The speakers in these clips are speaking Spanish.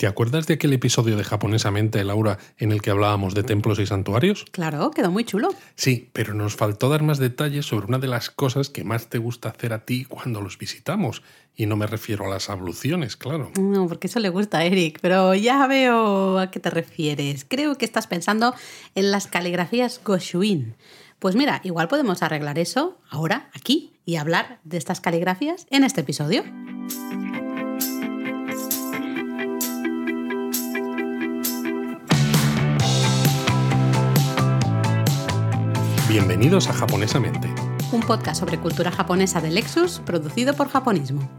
¿Te acuerdas de aquel episodio de Japonesamente, Laura, en el que hablábamos de templos y santuarios? Claro, quedó muy chulo. Sí, pero nos faltó dar más detalles sobre una de las cosas que más te gusta hacer a ti cuando los visitamos. Y no me refiero a las abluciones, claro. No, porque eso le gusta a Eric, pero ya veo a qué te refieres. Creo que estás pensando en las caligrafías Goshuin. Pues mira, igual podemos arreglar eso ahora, aquí, y hablar de estas caligrafías en este episodio. Bienvenidos a Japonesamente. Un podcast sobre cultura japonesa de Lexus, producido por Japonismo.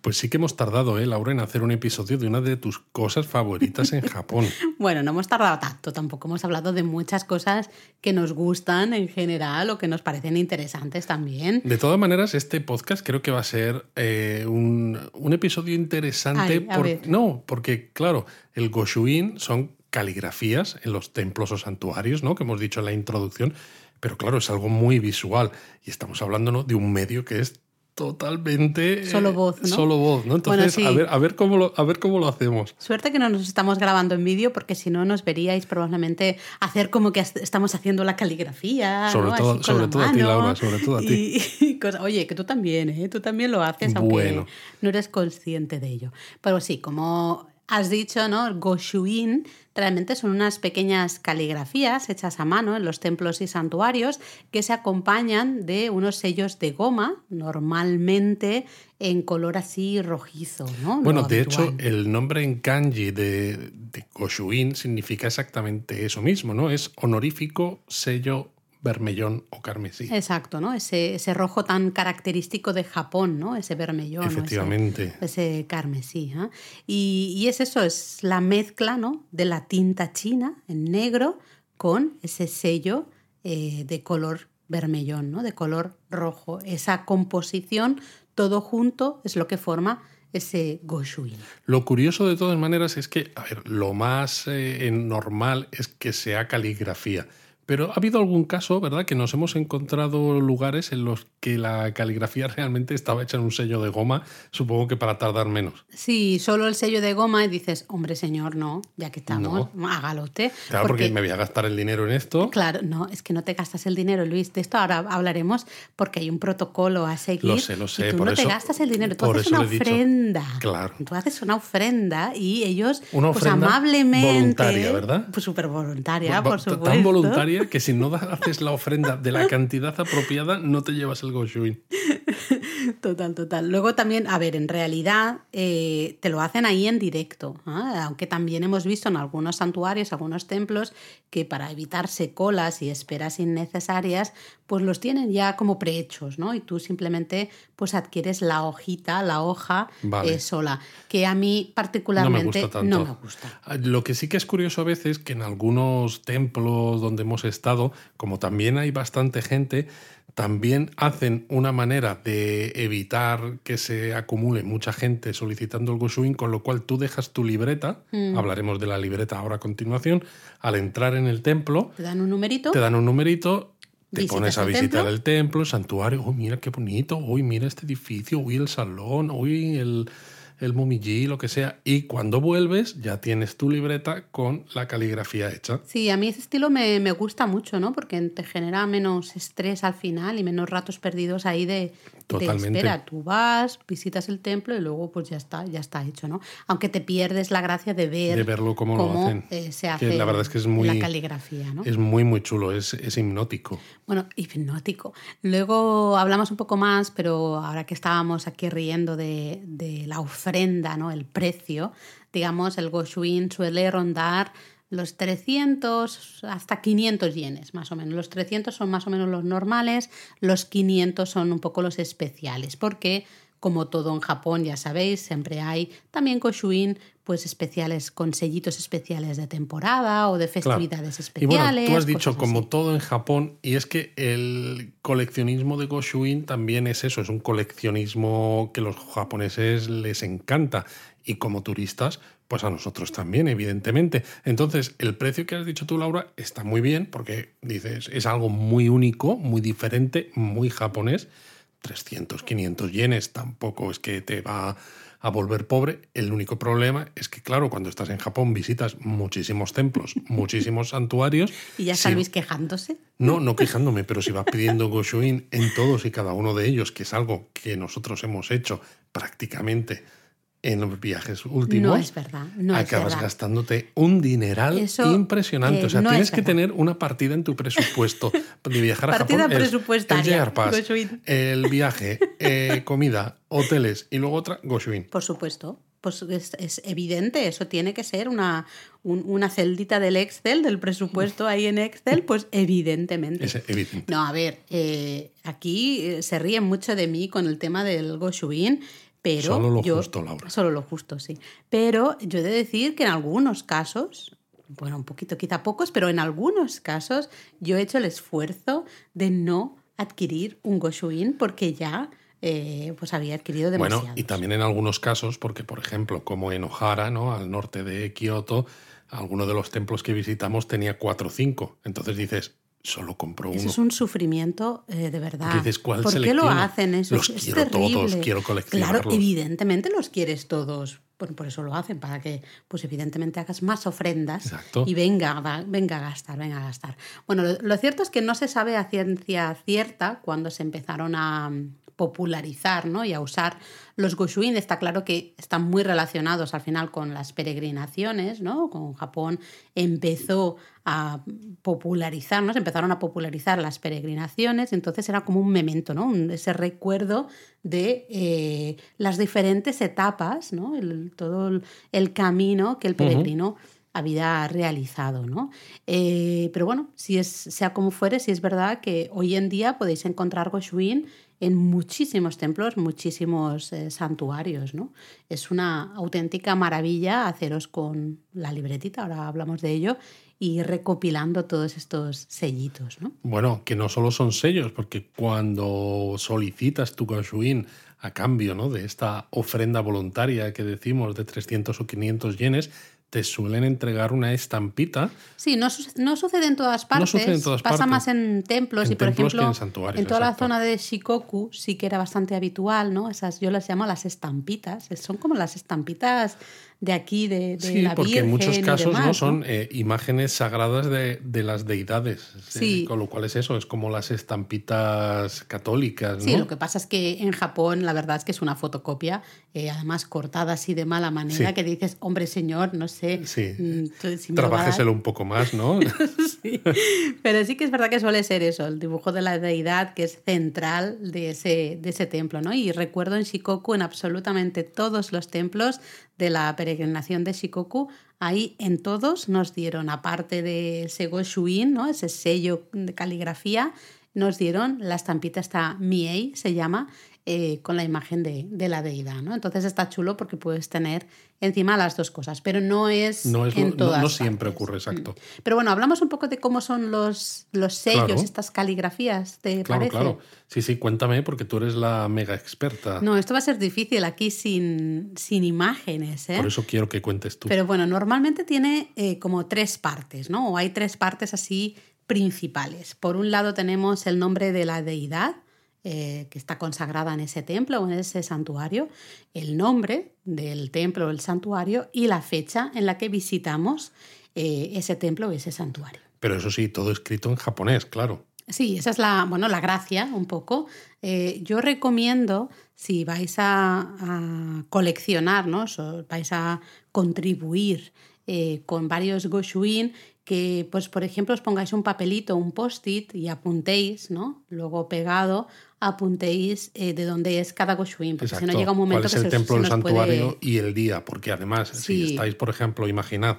Pues sí que hemos tardado, ¿eh, Laura, en hacer un episodio de una de tus cosas favoritas en Japón. bueno, no hemos tardado tanto, tampoco hemos hablado de muchas cosas que nos gustan en general o que nos parecen interesantes también. De todas maneras, este podcast creo que va a ser eh, un, episodio interesante. No, porque claro, el Goshuin son caligrafías en los templos o santuarios, ¿no? Que hemos dicho en la introducción, pero claro, es algo muy visual y estamos hablando ¿no? de un medio que es totalmente solo voz, ¿no? Solo voz, ¿no? Entonces, a, ver, a, ver cómo lo, a ver cómo lo hacemos. Suerte que no nos estamos grabando en vídeo porque si no nos veríais probablemente hacer como que estamos haciendo la caligrafía. Sobre todo, sobre todo a ti, Laura, sobre todo a ti. oye, que tú también, ¿eh? Tú también lo haces, aunque no eres consciente de ello. Pero sí, como has dicho, ¿no? Goshuin realmente son unas pequeñas caligrafías hechas a mano en los templos y santuarios que se acompañan de unos sellos de goma, normalmente en color así rojizo. ¿no? Bueno, de hecho, el nombre en kanji de, de Goshuin significa exactamente eso mismo, ¿no? Es honorífico sello vermellón o carmesí. Exacto, ¿no? Ese, ese rojo tan característico de Japón, ¿no? Ese vermellón. Efectivamente. Ese, carmesí. ¿eh? Y, y, es eso, es la mezcla, ¿no? De la tinta china en negro con ese sello eh, de color vermellón, ¿no? De color rojo. Esa composición, todo junto, es lo que forma ese goshuin. Lo curioso de todas maneras es que, a ver, lo más eh, normal es que sea caligrafía. Pero ha habido algún caso, ¿verdad?, que nos hemos encontrado lugares en los que la caligrafía realmente estaba hecha en un sello de goma, supongo que para tardar menos. Sí, solo el sello de goma y dices, hombre señor, no, ya que estamos, hágalo usted. Claro, porque... me voy a gastar el dinero en esto. Claro, no, es que no te gastas el dinero, Luis. De esto ahora hablaremos porque hay un protocolo a seguir. Lo sé, lo sé. Y tú no te gastas el dinero, tú haces una ofrenda. Claro. Tú haces una ofrenda y ellos, una pues amablemente. Voluntaria, ¿verdad? Pues súper voluntaria, por supuesto. Tan voluntaria que si no haces la ofrenda de la cantidad apropiada, no te llevas el Goshuin. Total, total. Luego también, a ver, en realidad eh, te lo hacen ahí en directo, ¿ah? aunque también hemos visto en algunos santuarios, algunos templos, que para evitarse colas y esperas innecesarias, pues los tienen ya como prehechos, ¿no? Y tú simplemente pues adquieres la hojita, la hoja eh, sola, que a mí particularmente no me, gusta ah, Lo que sí que es curioso a veces que en algunos templos donde hemos estado, como también hay bastante gente, también hacen una manera de evitar que se acumule mucha gente solicitando el Goshuin, con lo cual tú dejas tu libreta, mm. hablaremos de la libreta ahora a continuación, al entrar en el templo. Te dan un numerito. Te dan un numerito, te pones a visitar el templo, el santuario, uy, mira qué bonito, uy, mira este edificio, uy, el salón, uy, el el Mumiji, lo que sea, y cuando vuelves ya tienes tu libreta con la caligrafía hecha. Sí, a mí ese estilo me, gusta mucho, ¿no? Porque te genera menos estrés al final y menos ratos perdidos ahí de, Totalmente. espera. Tú vas, visitas el templo y luego pues ya está, ya está hecho, ¿no? Aunque te pierdes la gracia de ver de verlo cómo, lo hacen. Eh, se hace la verdad es que es muy, la caligrafía, ¿no? Es muy, muy chulo, es, es hipnótico. Bueno, hipnótico. Luego hablamos un poco más, pero ahora que estábamos aquí riendo de, de la ofrenda, ¿no? El precio, digamos, el Goshuin suele rondar los 300 hasta 500 yenes, más o menos. Los 300 son más o menos los normales, los 500 son un poco los especiales, porque como todo en Japón, ya sabéis, siempre hay también Koshuin, pues especiales con sellitos especiales de temporada o de festividades especiales. Y tú has dicho como todo en Japón, y es que el coleccionismo de Goshuin también es eso, es un coleccionismo que los japoneses les encanta. Y como turistas, pues a nosotros también, evidentemente. Entonces, el precio que has dicho tú, Laura, está muy bien porque dices, es algo muy único, muy diferente, muy japonés. 300, 500 yenes tampoco es que te va a volver pobre. El único problema es que, claro, cuando estás en Japón visitas muchísimos templos, muchísimos santuarios. ¿Y ya si- quejándose? No, no quejándome, pero si vas pidiendo Goshuin en todos y cada uno de ellos, que es algo que nosotros hemos hecho prácticamente en los viajes últimos, No es verdad, no es acabas verdad. gastándote un dineral Eso, impresionante. eh, o sea, no tienes es que tener una partida en tu presupuesto de viajar a Partida Japón. presupuestaria, El Pass, el viaje, eh, comida, hoteles y luego otra Goshuin. Por supuesto. Pues es, es evidente, eso tiene que ser una, un- una celdita del Excel, del presupuesto ahí en Excel, pues evidentemente. Es evidente. No, a ver, eh, aquí eh, se ríen mucho de mí con el tema del Goshuin, pero Solo lo yo- justo, Laura. Solo lo justo, sí. Pero yo he de decir que en algunos casos, bueno, un poquito, quizá pocos, pero en algunos casos yo he hecho el esfuerzo de no adquirir un Goshuin porque ya eh, pues había adquirido demasiado. Bueno, y también en algunos casos, porque por ejemplo, como en Ohara, ¿no? al norte de Kioto, alguno de los templos que visitamos tenía cuatro o cinco. Entonces dices, solo compro uno. Eso es un sufrimiento eh, de verdad. Dices, ¿cuál ¿Por qué lo hacen eso? Los es quiero terrible. todos, quiero Claro, coleccionarlos. evidentemente los quieres todos. Por, por eso lo hacen, para que, pues evidentemente hagas más ofrendas Exacto. y venga, va- venga a gastar, venga a gastar. Bueno, lo, lo cierto es que no se sabe a ciencia cierta cuando se empezaron a popularizar ¿no? y a usar los Goshuin. Está claro que están muy relacionados al final con las peregrinaciones, ¿no? Con Japón empezó a popularizar, ¿no? Se empezaron a popularizar las peregrinaciones, entonces era como un memento, ¿no? Un- ese recuerdo de eh, las diferentes etapas, ¿no? El- todo el, el camino que el peregrino había realizado, ¿no? Eh, pero bueno, si es, sea como fuere, si es verdad que hoy en día podéis encontrar Goshuin en muchísimos templos, muchísimos eh, santuarios, ¿no? Es una auténtica maravilla haceros con la libretita, ahora hablamos de ello, y recopilando todos estos sellitos, ¿no? Bueno, que no solo son sellos, porque cuando solicitas tu Goshuin a cambio ¿no? de esta ofrenda voluntaria que decimos de 300 o 500 yenes, te suelen entregar una estampita. Sí, no, no sucede en todas No partes. sucede en todas Pasa partes. más en templos En y, por templos ejemplo, en santuarios, toda la zona de Shikoku sí que era bastante habitual, ¿no? Esas yo las llamo las estampitas. Son como las estampitas de aquí, de, de Sí, la porque Virgen en muchos casos demás, no son eh, imágenes sagradas de, de las deidades. Sí. Eh, Con lo cual es eso, es como las estampitas católicas, ¿no? Sí, lo que pasa es que en Japón la verdad es que es una fotocopia, eh, además cortada así de mala manera, Sí. que dices, hombre señor, no sé. Sí. mm, si me lo va a dar". Trabájeselo un poco más, ¿no? Sí. Pero sí que es verdad que suele ser eso, el dibujo de la deidad que es central de ese, de ese templo, ¿no? Y recuerdo en Shikoku, en absolutamente todos los templos de la peregrinación de Shikoku, ahí en todos nos dieron, aparte de ese Goshuin, ¿no? Ese sello de caligrafía, nos dieron la estampita esta Miei, se llama, eh, con la imagen de, de la deidad, ¿no? Entonces está chulo porque puedes tener encima las dos cosas, pero no es, No, es, en no- todas no siempre partes. ocurre, exacto. Pero bueno, hablamos un poco de cómo son los, los sellos, Claro. estas caligrafías, ¿te Claro, parece? claro. Sí, sí, cuéntame, porque tú eres la mega experta. No, esto va a ser difícil aquí sin, sin imágenes, ¿eh? Por eso quiero que cuentes tú. Pero bueno, normalmente tiene eh, como tres partes, ¿no? O hay tres partes así principales. Por un lado tenemos el nombre de la deidad, eh, que está consagrada en ese templo o en ese santuario, el nombre del templo o el santuario y la fecha en la que visitamos eh, ese templo o ese santuario. Pero eso sí, todo escrito en japonés, claro. Sí, esa es la, bueno, la gracia un poco. Eh, yo recomiendo, si vais a, a coleccionar, ¿no? Vais a contribuir eh, con varios Goshuin, que, pues, por ejemplo, os pongáis un papelito, un post-it y apuntéis, ¿no? Luego pegado, apuntéis eh, de dónde es cada Goshuin, porque si no llega un momento ¿Cuál es que el se, templo se puede- santuario y el día? Porque además, si estáis, por ejemplo, imaginad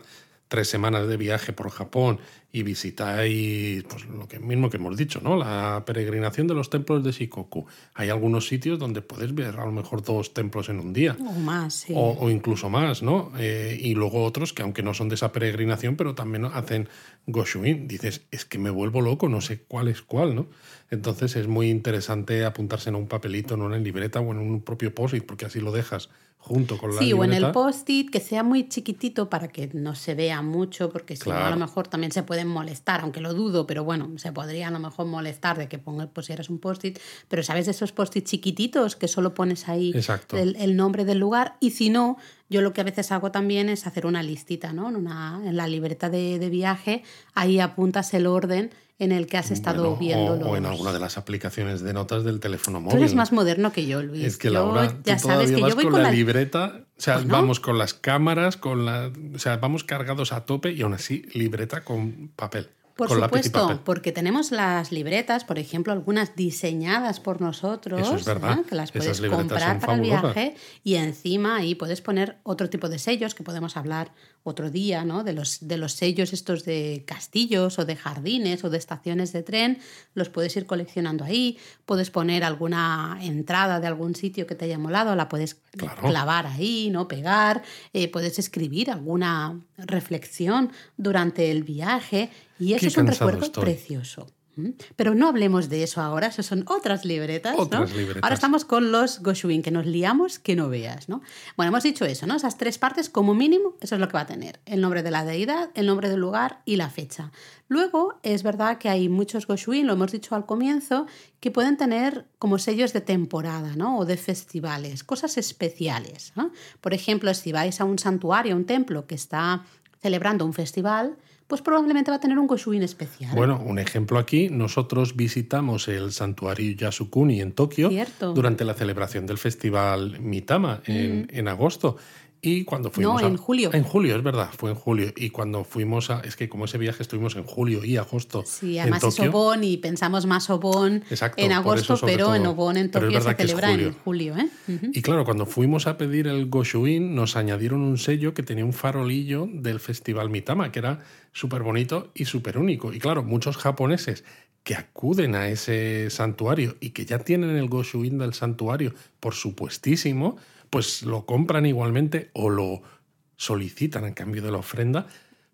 tres semanas de viaje por Japón y visitáis pues, lo que mismo que hemos dicho, ¿no? La peregrinación de los templos de Shikoku. Hay algunos sitios donde puedes ver a lo mejor dos templos en un día. O más, sí. O, o incluso más, ¿no? Eh, y luego otros que aunque no son de esa peregrinación, pero también hacen Goshuin. Dices, es que me vuelvo loco, no sé cuál es cuál, ¿no? Entonces es muy interesante apuntarse en un papelito, no en libreta o en un propio post porque así lo dejas junto con la Sí, o en el libreta. post-it que sea muy chiquitito para que no se vea mucho, porque si no a Claro. lo mejor también se pueden molestar, aunque lo dudo, pero bueno, se podría a lo mejor molestar de que ponga, pusieras un post-it, pero sabes de esos post-it chiquititos que solo pones ahí el, el nombre del lugar y si no, yo lo que a veces hago también es hacer una listita, ¿no? En, una, en la libreta de, de viaje, ahí apuntas el orden en el que has estado Bueno, viendo o, en alguna de las aplicaciones de notas del teléfono móvil. Tú eres más moderno que yo, Luis. Es que Yo, Laura, tú ya sabes todavía que vas yo voy con, con la, la libreta, o sea, vamos con las cámaras, con la, o sea, vamos cargados a tope y aún así libreta con papel, Por con supuesto, porque tenemos las libretas, por ejemplo, algunas diseñadas por nosotros, Eso es verdad. ¿eh? que las puedes comprar para el viaje y encima ahí puedes poner otro tipo de sellos que podemos hablar otro día, ¿no? De los, de los sellos estos de castillos o de jardines o de estaciones de tren, los puedes ir coleccionando ahí, puedes poner alguna entrada de algún sitio que te haya molado, la puedes Claro. clavar ahí, ¿no? Pegar, eh, puedes escribir alguna reflexión durante el viaje y eso Qué es un recuerdo estoy. precioso. Pero no hablemos de eso ahora, eso son otras libretas. ¿no? Otras libretas. Ahora estamos con los Goshuin, que nos liamos que no veas. ¿no? Bueno, hemos dicho eso, ¿no? Esas tres partes, como mínimo, eso es lo que va a tener. El nombre de la deidad, el nombre del lugar y la fecha. Luego, es verdad que hay muchos Goshuin, lo hemos dicho al comienzo, que pueden tener como sellos de temporada, ¿no? O de festivales, cosas especiales. ¿no? Por ejemplo, si vais a un santuario, a un templo que está celebrando un festival, pues probablemente va a tener un Goshuin especial. Bueno, un ejemplo aquí, nosotros visitamos el santuario Yasukuni en Tokio Cierto. Durante la celebración del festival Mitama en, en agosto. Y cuando fuimos No, a- en julio. En julio, es verdad, fue en julio. Y cuando fuimos a... Es que como ese viaje estuvimos en julio y agosto Sí, en además es Tokio. Obon y pensamos más Obon Exacto, en agosto, pero en todo. Obon en Pero es Tokio se es celebra en julio. julio. ¿eh? Ujú. Y claro, cuando fuimos a pedir el Goshuin, nos añadieron un sello que tenía un farolillo del Festival Mitama, que era súper bonito y súper único. Y claro, muchos japoneses que acuden a ese santuario y que ya tienen el Goshuin del santuario, por supuestísimo, pues lo compran igualmente o lo solicitan en cambio de la ofrenda,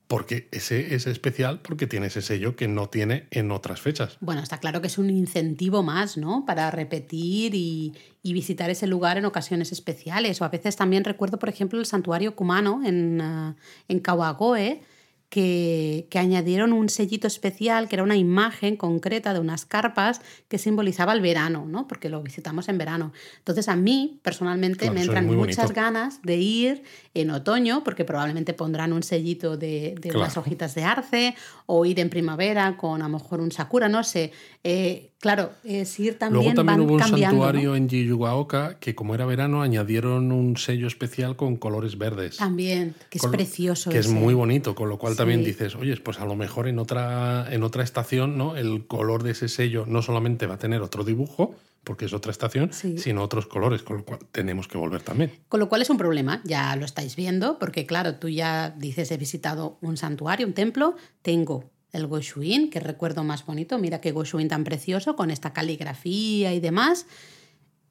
porque ese es especial porque tiene ese sello que no tiene en otras fechas. Bueno, está claro que es un incentivo más, ¿no? Para repetir y, visitar ese lugar en ocasiones especiales. O a veces también recuerdo, por ejemplo, el santuario cumano en, ah, en Kawagoe, que, que añadieron un sellito especial, que era una imagen concreta de unas carpas que simbolizaba el verano, ¿no? Porque lo visitamos en verano. Entonces, a mí, personalmente, Claro, me entran muchas bonito. ganas de ir en otoño, porque probablemente pondrán un sellito de, de unas Claro. hojitas de arce, o ir en primavera con a lo mejor un sakura, no sé. Eh, claro, es ir también, Luego también van hubo un santuario en Jiyugaoka que como era verano añadieron un sello especial con colores verdes. También, que es Con- precioso. Que es muy bonito, con lo cual también dices, oye, pues a lo mejor en otra, en otra estación, ¿no? El color de ese sello no solamente va a tener otro dibujo, porque es otra estación, Sí. sino otros colores, con lo cual tenemos que volver también. Con lo cual es un problema, ya lo estáis viendo, porque claro, tú ya dices, he visitado un santuario, un templo, tengo el Goshuin, que recuerdo más bonito, mira qué Goshuin tan precioso, con esta caligrafía y demás,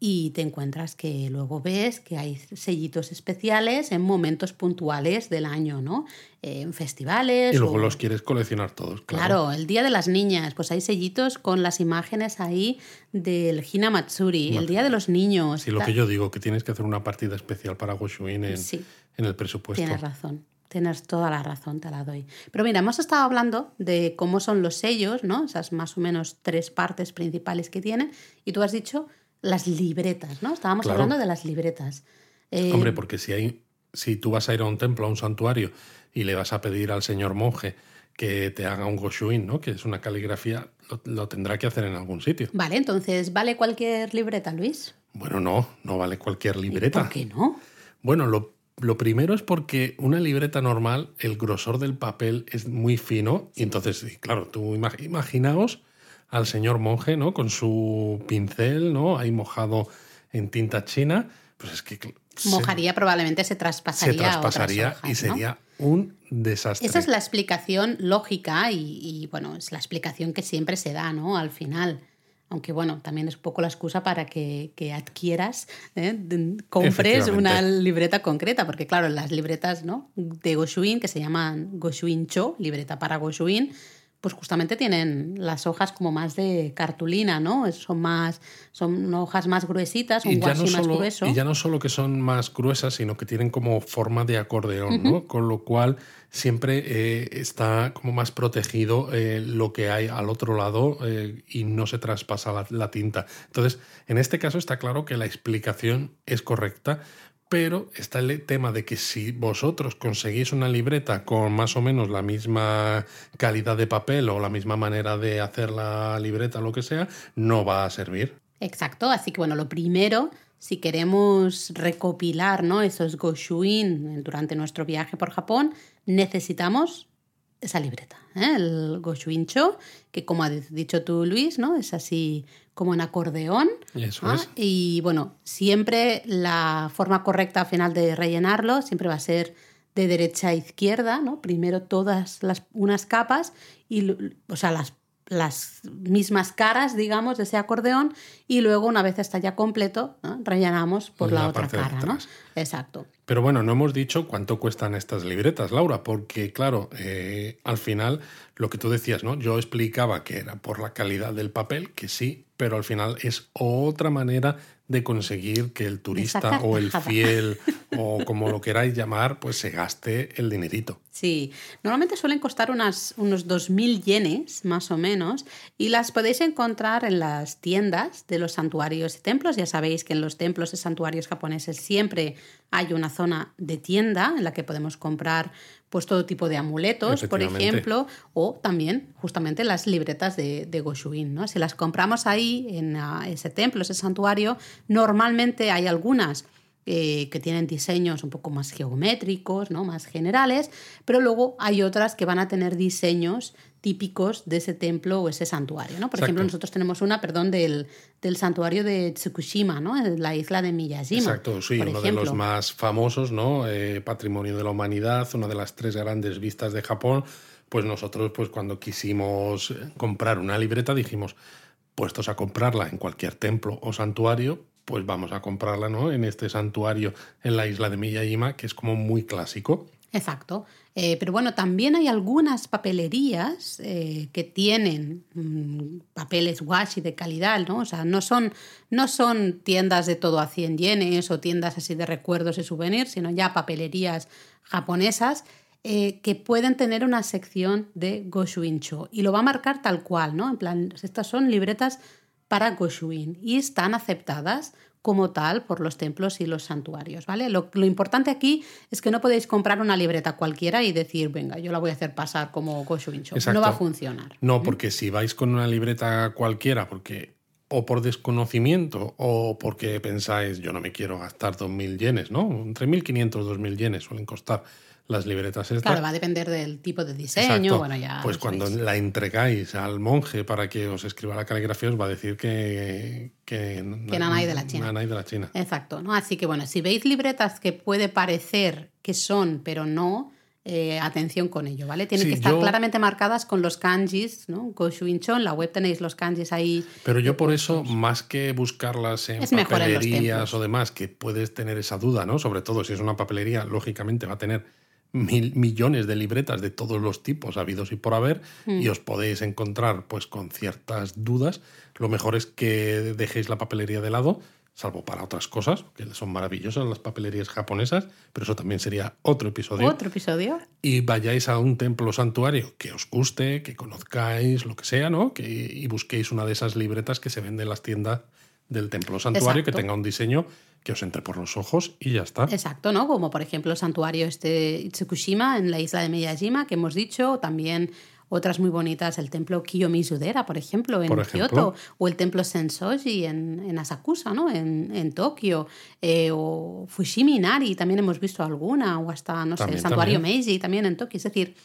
y te encuentras que luego ves que hay sellitos especiales en momentos puntuales del año, ¿no? En festivales. Y luego o- los quieres coleccionar todos. Claro. Claro, el Día de las Niñas, pues hay sellitos con las imágenes ahí del Hina Matsuri, el Día de los Niños. Sí, lo que yo digo, que tienes que hacer una partida especial para Goshuin en, Sí. en el presupuesto. Tienes razón, tienes toda la razón, te la doy. Pero mira, hemos estado hablando de cómo son los sellos, ¿no? Esas más o menos tres partes principales que tienen, y tú has dicho las libretas, ¿no? Estábamos Claro. hablando de las libretas. Eh, Hombre, porque si hay, si tú vas a ir a un templo, a un santuario, y le vas a pedir al señor monje que te haga un Goshuin, ¿no? Que es una caligrafía, lo, lo tendrá que hacer en algún sitio. Vale, entonces, ¿vale cualquier libreta, Luis? Bueno, no, no vale cualquier libreta. ¿Por qué no? Bueno, lo, lo primero es porque una libreta normal, el grosor del papel es muy fino, y entonces, claro, tú ima- imaginaos al señor monje, ¿no? Con su pincel, ¿no? Ahí mojado en tinta china, pues es que cl- se- Mojaría, probablemente se se, traspasaría, a otras traspasaría hojas, y ¿no? sería un desastre. Esa es la explicación lógica y, y, bueno, es la explicación que siempre se da, ¿no? Al final. Aunque bueno, también es un poco la excusa para que, que adquieras, ¿eh? Compres una libreta concreta, porque claro, las libretas ¿no? de Goshuin, que se llaman Goshuin Cho, libreta para Goshuin, pues justamente tienen las hojas como más de cartulina, ¿no? Son más, son hojas más gruesitas, un no más grueso. Y ya no solo que son más gruesas, sino que tienen como forma de acordeón, ¿no? Con lo cual siempre eh, está como más protegido eh, lo que hay al otro lado eh, y no se traspasa la, la tinta. Entonces, en este caso está claro que la explicación es correcta, pero está el tema de que si vosotros conseguís una libreta con más o menos la misma calidad de papel o la misma manera de hacer la libreta lo que sea, no va a servir. Exacto, así que bueno, lo primero, si queremos recopilar ¿no? esos Goshuin durante nuestro viaje por Japón, necesitamos esa libreta, ¿eh? el Goshuincho, que como has dicho tú, Luis, ¿no? es así como en acordeón. Eso ¿ah? es. Y bueno, siempre la forma correcta al final de rellenarlo siempre va a ser de derecha a izquierda, ¿no? Primero todas las unas capas y o sea, las las mismas caras, digamos, de ese acordeón y luego una vez está ya completo, ¿no? rellenamos por la, La otra cara, ¿no? Exacto. Pero bueno, no hemos dicho cuánto cuestan estas libretas, Laura, porque claro, eh, al final lo que tú decías, ¿no? Yo explicaba que era por la calidad del papel, que sí, pero al final es otra manera de conseguir que el turista o el fiel o como lo queráis llamar, pues se gaste el dinerito. Sí, normalmente suelen costar unas, unos 2.000 yenes, más o menos, y las podéis encontrar en las tiendas de los santuarios y templos. Ya sabéis que en los templos y santuarios japoneses siempre hay una zona de tienda en la que podemos comprar pues todo tipo de amuletos, por ejemplo, o también justamente las libretas de, de Goshuin. ¿no? Si las compramos ahí en ah, ese templo, ese santuario, normalmente hay algunas eh, que tienen diseños un poco más geométricos, ¿no? más generales, pero luego hay otras que van a tener diseños típicos de ese templo o ese santuario. ¿no? Por Exacto. ejemplo, nosotros tenemos una, perdón, del, del santuario de Tsukushima, ¿no? la isla de Miyajima. Exacto, sí, por uno de los más famosos, ¿no? Eh, Patrimonio de la Humanidad, una de las tres grandes vistas de Japón. Pues nosotros, pues cuando quisimos eh, comprar una libreta, dijimos, puestos a comprarla en cualquier templo o santuario, pues vamos a comprarla, ¿no? En este santuario en la isla de Miyajima, que es como muy clásico. Exacto. Eh, pero bueno, también hay algunas papelerías eh, que tienen mm, papeles washi de calidad, ¿no? O sea, no son, no son tiendas de todo a 100 yenes o tiendas así de recuerdos y souvenirs, sino ya papelerías japonesas eh, que pueden tener una sección de Goshuincho. Y lo va a marcar tal cual, ¿no? En plan, estas son libretas para Goshuin y están aceptadas como tal por los templos y los santuarios, ¿vale? Lo, lo, importante aquí es que no podéis comprar una libreta cualquiera y decir, venga, yo la voy a hacer pasar como Goshuincho. No va a funcionar. No, porque si vais con una libreta cualquiera, porque o por desconocimiento o porque pensáis, yo no me quiero gastar 2.000 yenes, ¿no? Entre 1.500 y 2.000 yenes suelen costar las libretas estas. Claro, va a depender del tipo de diseño. Exacto. Bueno, ya pues cuando sabéis. la entregáis al monje para que os escriba la caligrafía, os va a decir que. Que, Que nanay de la China. nanay de la China. Exacto, ¿no? Así que bueno, si veis libretas que puede parecer que son, pero no, eh, atención con ello, ¿vale? Tienen Sí, que estar yo- claramente marcadas con los kanjis, ¿no? Goshuincho, en la web tenéis los kanjis ahí. Pero yo por eso, más que buscarlas en Es papelerías o demás, que puedes tener esa duda, ¿no? Sobre todo si es una papelería, lógicamente va a tener mil millones de libretas de todos los tipos habidos y por haber Mm. y os podéis encontrar pues con ciertas dudas. Lo mejor es que dejéis la papelería de lado, salvo para otras cosas, que son maravillosas las papelerías japonesas, pero eso también sería otro episodio Otro episodio. y vayáis a un templo santuario que os guste, que conozcáis, lo que sea, ¿no? Que, y busquéis una de esas libretas que se venden en las tiendas del templo santuario, que tenga un diseño que os entre por los ojos y ya está. Exacto, ¿no? Como por ejemplo el santuario este Tsukushima en la isla de Miyajima, que hemos dicho, o también otras muy bonitas, el templo Kiyomizu-dera, por ejemplo, en Por ejemplo. Kioto, o el templo Sensoji en, en Asakusa, ¿no? En, en Tokio, eh, o Fushimi Inari, también hemos visto alguna, o hasta, no sé, el santuario también. Meiji también en Tokio. Es decir,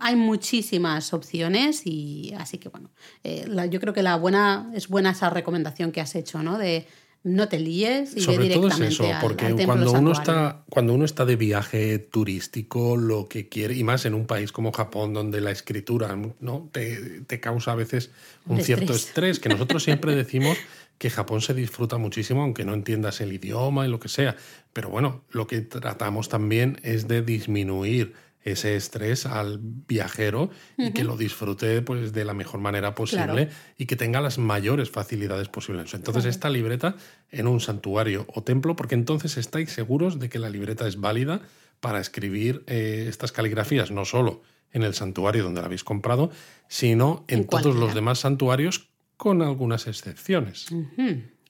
hay muchísimas opciones y así que bueno, eh, la- yo creo que la buena es buena esa recomendación que has hecho, ¿no? De no te líes y ve Sobre todo es directamente eso, porque al cuando uno está cuando uno está de viaje turístico, lo que quiere y más en un país como Japón donde la escritura no te, te causa a veces un cierto estrés. estrés, que nosotros siempre decimos que Japón se disfruta muchísimo aunque no entiendas el idioma y lo que sea, pero bueno, lo que tratamos también es de disminuir ese estrés al viajero y que lo disfrute pues, de la mejor manera posible y que tenga las mayores facilidades posibles. Entonces, esta libreta en un santuario o templo, porque entonces estáis seguros de que la libreta es válida para escribir eh, estas caligrafías, no solo en el santuario donde la habéis comprado, sino en, todos los demás santuarios, con algunas excepciones.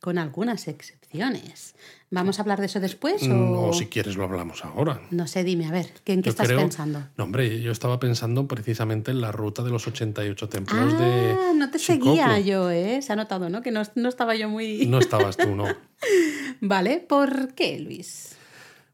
Con algunas excepciones. ¿Vamos a hablar de eso después? Mm, o... si quieres lo hablamos ahora. No sé, dime, a ver, ¿en qué estás pensando? No, hombre, yo estaba pensando precisamente en la ruta de los 88 templos ah, de. No te seguía yo, ¿eh? Se ha notado, ¿no? Que no, no estaba yo muy. No estabas tú, no. vale, ¿por qué, Luis?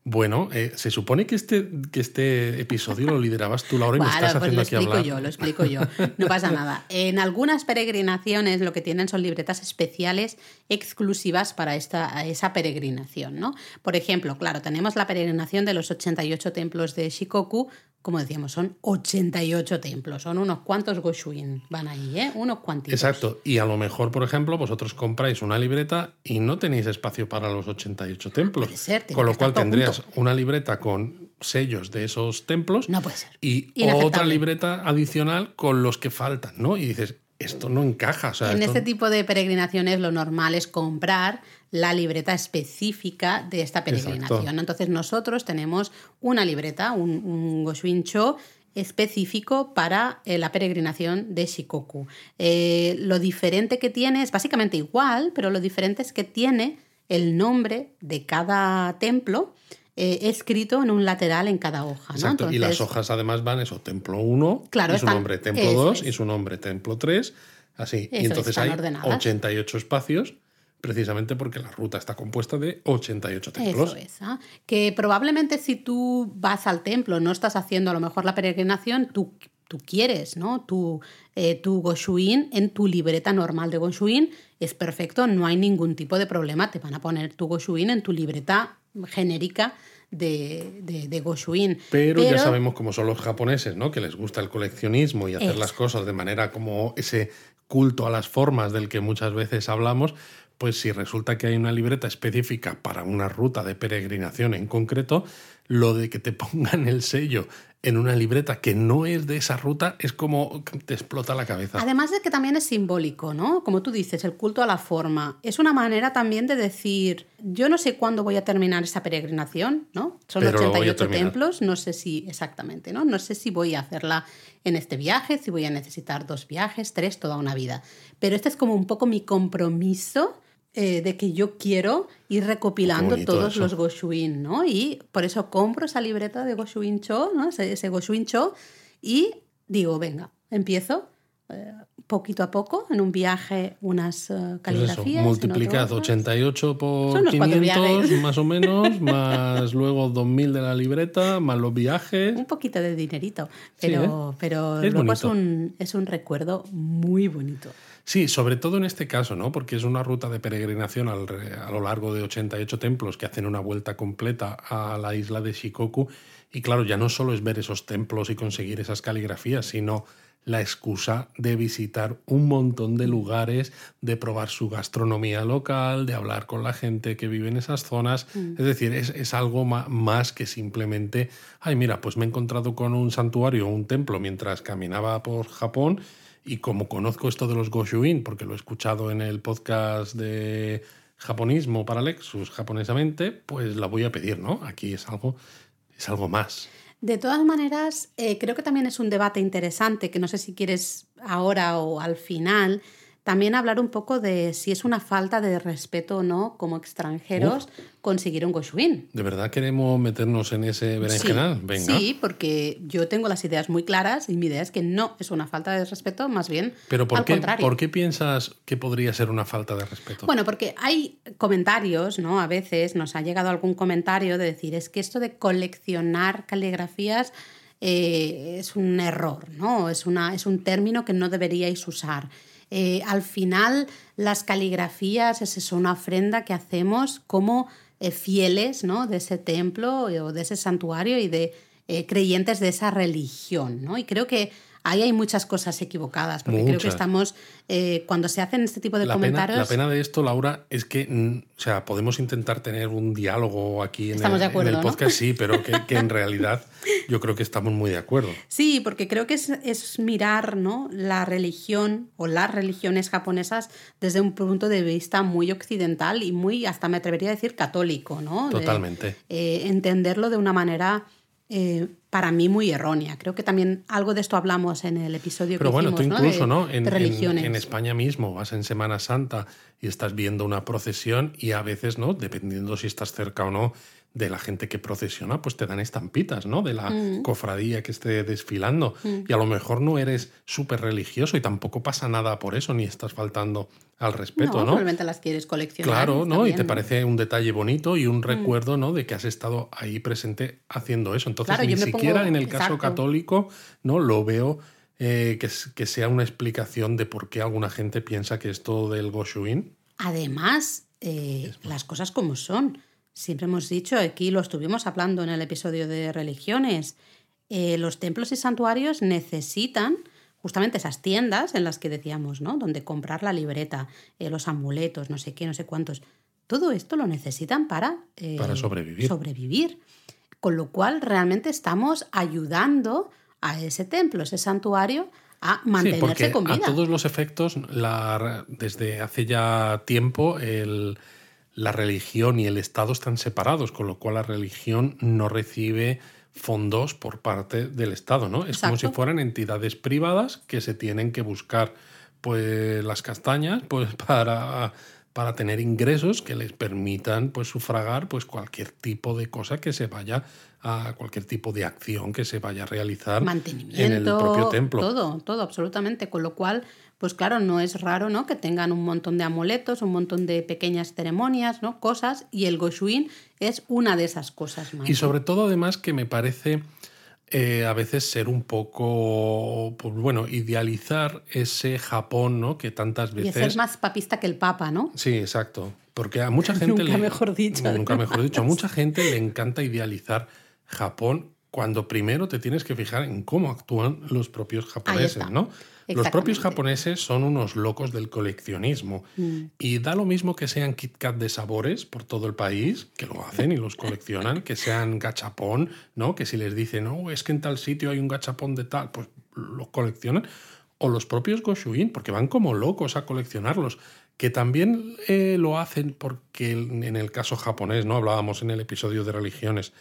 Bueno, eh, se supone que este, que este episodio lo liderabas tú, Laura, y me estás pues haciendo aquí hablar. Lo explico yo, lo explico yo. No pasa nada. En algunas peregrinaciones lo que tienen son libretas especiales exclusivas para esta, esa peregrinación, ¿no? Por ejemplo, claro, tenemos la peregrinación de los 88 templos de Shikoku, como decíamos, son 88 templos, son unos cuantos Goshuin, van ahí, ¿eh? Unos cuantitos. Exacto, y a lo mejor, por ejemplo, vosotros compráis una libreta y no tenéis espacio para los 88 templos. Puede ser, con lo cual tendrías una libreta con sellos de esos templos no puede ser. y otra libreta adicional con los que faltan, ¿no? Y dices, esto no encaja. en este tipo de peregrinaciones lo normal es comprar la libreta específica de esta peregrinación. Entonces nosotros tenemos una libreta, un, un Cho específico para eh, la peregrinación de Shikoku. Eh, lo diferente que tiene es básicamente igual, pero lo diferente es que tiene el nombre de cada templo eh, escrito en un lateral en cada hoja. Exacto, y las hojas además van eso, templo 1, claro, y su nombre templo 2 y su nombre templo 3, así. y entonces hay 88 espacios precisamente porque la ruta está compuesta de 88 templos. Eso es, ¿ah? que probablemente si tú vas al templo, no estás haciendo a lo mejor la peregrinación, tú, tú quieres, ¿no? Tu, eh, tu Goshuin en tu libreta normal de Goshuin es perfecto, no hay ningún tipo de problema, te van a poner tu Goshuin en tu libreta genérica de, de, Goshuin. Pero, ya sabemos cómo son los japoneses, ¿no? Que les gusta el coleccionismo y hacer las cosas de manera como ese culto a las formas del que muchas veces hablamos, pues si resulta que hay una libreta específica para una ruta de peregrinación en concreto, lo de que te pongan el sello en una libreta que no es de esa ruta es como te explota la cabeza. Además de que también es simbólico, ¿no? Como tú dices, el culto a la forma. Es una manera también de decir, yo no sé cuándo voy a terminar esa peregrinación, ¿no? Son 88 templos, no sé si exactamente, ¿no? No sé si voy a hacerla en este viaje, si voy a necesitar dos viajes, tres, toda una vida. Pero este es como un poco mi compromiso eh, de que yo quiero ir recopilando todos los Goshuin, ¿no? Y por eso compro esa libreta de Goshuin Cho, ¿no? Ese, ese Goshuin Cho, y digo, venga, empiezo eh, poquito a poco en un viaje unas uh, caligrafías. Pues multiplicad 88 por 500 más o menos, más luego 2000 de la libreta, más los viajes. Un poquito de dinerito, pero, pero luego es un, es un recuerdo muy bonito. Sí, sobre todo en este caso, ¿no? Porque es una ruta de peregrinación a lo largo de 88 templos que hacen una vuelta completa a la isla de Shikoku. Y claro, ya no solo es ver esos templos y conseguir esas caligrafías, sino la excusa de visitar un montón de lugares, de probar su gastronomía local, de hablar con la gente que vive en esas zonas. Mm. Es decir, es, es, algo más que simplemente, ay, mira, pues me he encontrado con un santuario o un templo mientras caminaba por Japón y como conozco esto de los Goshuin, porque lo he escuchado en el podcast de japonismo para Lexus japonesamente, pues la voy a pedir, ¿no? Aquí es algo, es algo más. De todas maneras, eh, creo que también es un debate interesante, que no sé si quieres ahora o al final, también hablar un poco de si es una falta de respeto o no como extranjeros conseguir un Goshuin. ¿De verdad queremos meternos en ese berenjenal? Sí, Venga. Sí, porque yo tengo las ideas muy claras y mi idea es que no es una falta de respeto, más bien Pero ¿por al qué, contrario. ¿por qué piensas que podría ser una falta de respeto? Bueno, porque hay comentarios, ¿no? A veces nos ha llegado algún comentario de decir, es que esto de coleccionar caligrafías... Eh, es un error, ¿no? Es, una, es un término que no deberíais usar. Eh, al final, las caligrafías es una ofrenda que hacemos como eh, fieles ¿no? de ese templo o de ese santuario y de eh, creyentes de esa religión. ¿no? Y creo que ahí hay muchas cosas equivocadas, porque creo que estamos, eh, cuando se hacen este tipo de comentarios... la pena de esto, Laura, es que, mm, o sea, podemos intentar tener un diálogo aquí en, el, podcast, sí, pero que, en realidad yo creo que estamos muy de acuerdo. Sí, porque creo que es, mirar ¿no? la religión o las religiones japonesas desde un punto de vista muy occidental y muy, hasta me atrevería a decir, católico, ¿no? Totalmente. Eh, entenderlo de una manera eh, para mí muy errónea. Creo que también algo de esto hablamos en el episodio Pero que bueno, hicimos, tú incluso, ¿no? De, En, religiones. En, España mismo vas en Semana Santa y estás viendo una procesión y a veces, ¿no? Dependiendo si estás cerca o no de la gente que procesiona, pues te dan estampitas, ¿no? De la mm. cofradía que esté desfilando. Mm. Y a lo mejor no eres súper religioso y tampoco pasa nada por eso, ni estás faltando al respeto, ¿no? Probablemente las quieres coleccionar. Claro, ¿no? y te parece un detalle bonito y un mm. recuerdo, ¿no? De que has estado ahí presente haciendo eso. Entonces, ni siquiera en el caso católico, ¿no? Lo veo eh, que, que, sea una explicación de por qué alguna gente piensa que esto del Goshuin. Además, eh, las cosas como son Siempre hemos dicho, aquí lo estuvimos hablando en el episodio de religiones, eh, los templos y santuarios necesitan justamente esas tiendas en las que decíamos, ¿no? Donde comprar la libreta, eh, los amuletos, no sé qué, no sé cuántos. Todo esto lo necesitan para, eh, para sobrevivir. sobrevivir. Con lo cual realmente estamos ayudando a ese templo, ese santuario, a mantenerse sí, con vida. A todos los efectos, la, desde hace ya tiempo, el, la religión y el Estado están separados, con lo cual la religión no recibe fondos por parte del Estado, ¿no? Es como si fueran entidades privadas que se tienen que buscar pues las castañas pues para, para tener ingresos que les permitan pues sufragar pues cualquier tipo de cosa que se vaya a cualquier tipo de acción que se vaya a realizar en el propio templo. Todo, todo, absolutamente. Con lo cual, pues claro, no es raro ¿no? que tengan un montón de amuletos, un montón de pequeñas ceremonias, ¿no? cosas, y el Goshuin es una de esas cosas más. Y sobre todo, además, que me parece eh, a veces ser un poco, pues bueno, idealizar ese Japón, ¿no? Que tantas veces... Y ser más papista que el Papa, ¿no? Sí, exacto. Porque a mucha gente... nunca mejor dicho. nunca mejor dicho. A mucha gente le encanta idealizar Japón cuando primero te tienes que fijar en cómo actúan los propios japoneses, ¿no? Los propios japoneses son unos locos del coleccionismo mm. y da lo mismo que sean Kit Kat de sabores por todo el país, que lo hacen y los coleccionan, que sean gachapón, ¿no? Que si les dicen, no, es que en tal sitio hay un gachapón de tal, pues los coleccionan. O los propios Goshuin, porque van como locos a coleccionarlos que también eh, lo hacen porque en el caso japonés, ¿no? Hablábamos en el episodio de religiones,